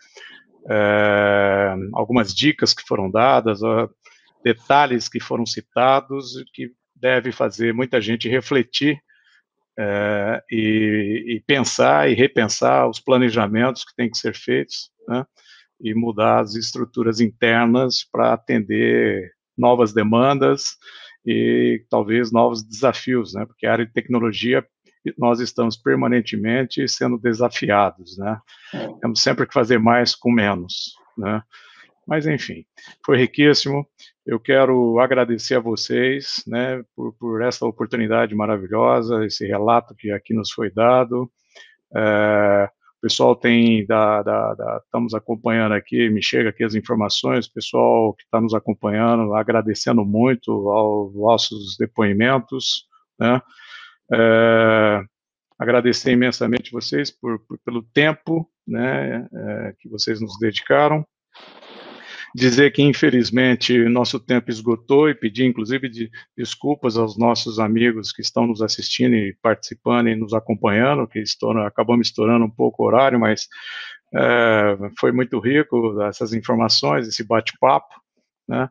É, algumas dicas que foram dadas, detalhes que foram citados, que deve fazer muita gente refletir é, e, e, pensar e repensar os planejamentos que têm que ser feitos, né, e mudar as estruturas internas para atender novas demandas e talvez novos desafios, né, porque a área de tecnologia nós estamos permanentemente sendo desafiados, né, temos sempre que fazer mais com menos, né, mas, enfim, foi riquíssimo. Eu quero agradecer a vocês né, por, por essa oportunidade maravilhosa, esse relato que aqui nos foi dado. É, o pessoal tem, da, da, da, estamos acompanhando aqui, me chega aqui as informações, o pessoal que está nos acompanhando, agradecendo muito aos nossos depoimentos, né, é, agradecer imensamente vocês por, por, pelo tempo né, é, que vocês nos dedicaram dizer que, infelizmente, nosso tempo esgotou e pedir, inclusive, de, desculpas aos nossos amigos que estão nos assistindo e participando e nos acompanhando, que estouram, acabamos estourando um pouco o horário, mas é, foi muito rico essas informações, esse bate-papo, né?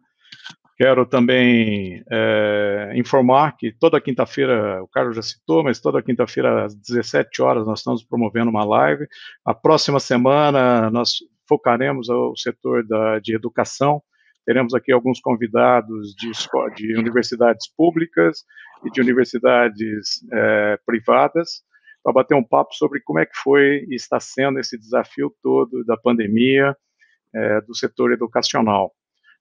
Quero também é, informar que toda quinta-feira, o Carlos já citou, mas toda quinta-feira às 17 horas nós estamos promovendo uma live. A próxima semana nós focaremos o setor da, de educação. Teremos aqui alguns convidados de, de universidades públicas e de universidades é, privadas para bater um papo sobre como é que foi e está sendo esse desafio todo da pandemia é, do setor educacional,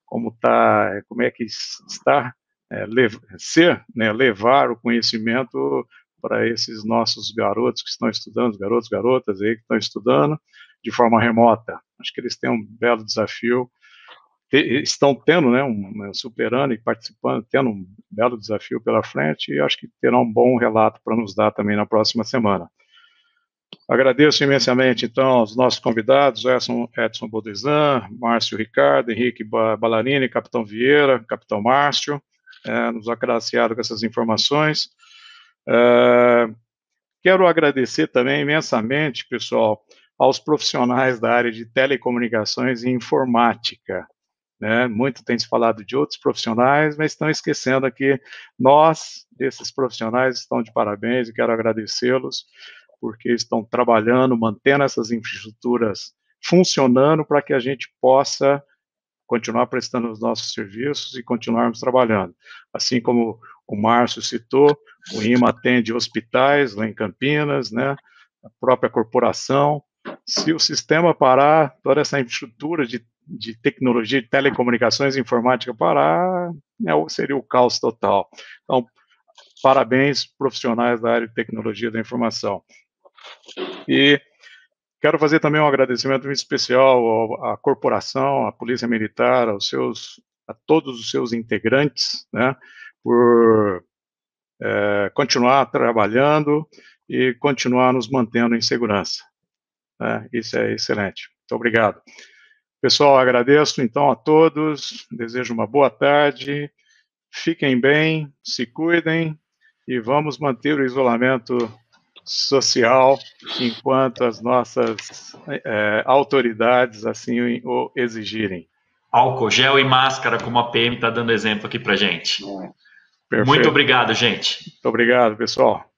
como tá, como é que está é, lev ser, né, levar o conhecimento para esses nossos garotos que estão estudando, garotos, garotas aí que estão estudando, de forma remota. Acho que eles têm um belo desafio, estão tendo, né, um, superando e participando, tendo um belo desafio pela frente e acho que terão um bom relato para nos dar também na próxima semana. Agradeço imensamente, então, aos nossos convidados, Edson, Edson Bodezan, Márcio Ricardo, Henrique Ballarini, Capitão Vieira, Capitão Márcio, é, nos agraciaram com essas informações. É, quero agradecer também imensamente, pessoal, aos profissionais da área de telecomunicações e informática. Né? Muito tem se falado de outros profissionais, mas estão esquecendo aqui, nós, desses profissionais, estão de parabéns e quero agradecê-los, porque estão trabalhando, mantendo essas infraestruturas funcionando para que a gente possa continuar prestando os nossos serviços e continuarmos trabalhando. Assim como o Márcio citou, o IMA atende hospitais lá em Campinas, né, a própria corporação, se o sistema parar, toda essa infraestrutura de, de tecnologia de telecomunicações informática parar, né, seria o caos total. Então, parabéns profissionais da área de tecnologia da informação. E quero fazer também um agradecimento muito especial à corporação, à Polícia Militar, aos seus, a todos os seus integrantes, né, por é, continuar trabalhando e continuar nos mantendo em segurança. Né? Isso é excelente. Muito obrigado. Pessoal, agradeço então a todos, desejo uma boa tarde, fiquem bem, se cuidem e vamos manter o isolamento social enquanto as nossas é, autoridades assim o exigirem. Álcool, gel e máscara, como a PM está dando exemplo aqui para gente. Perfeito. Muito obrigado, gente. Muito obrigado, pessoal.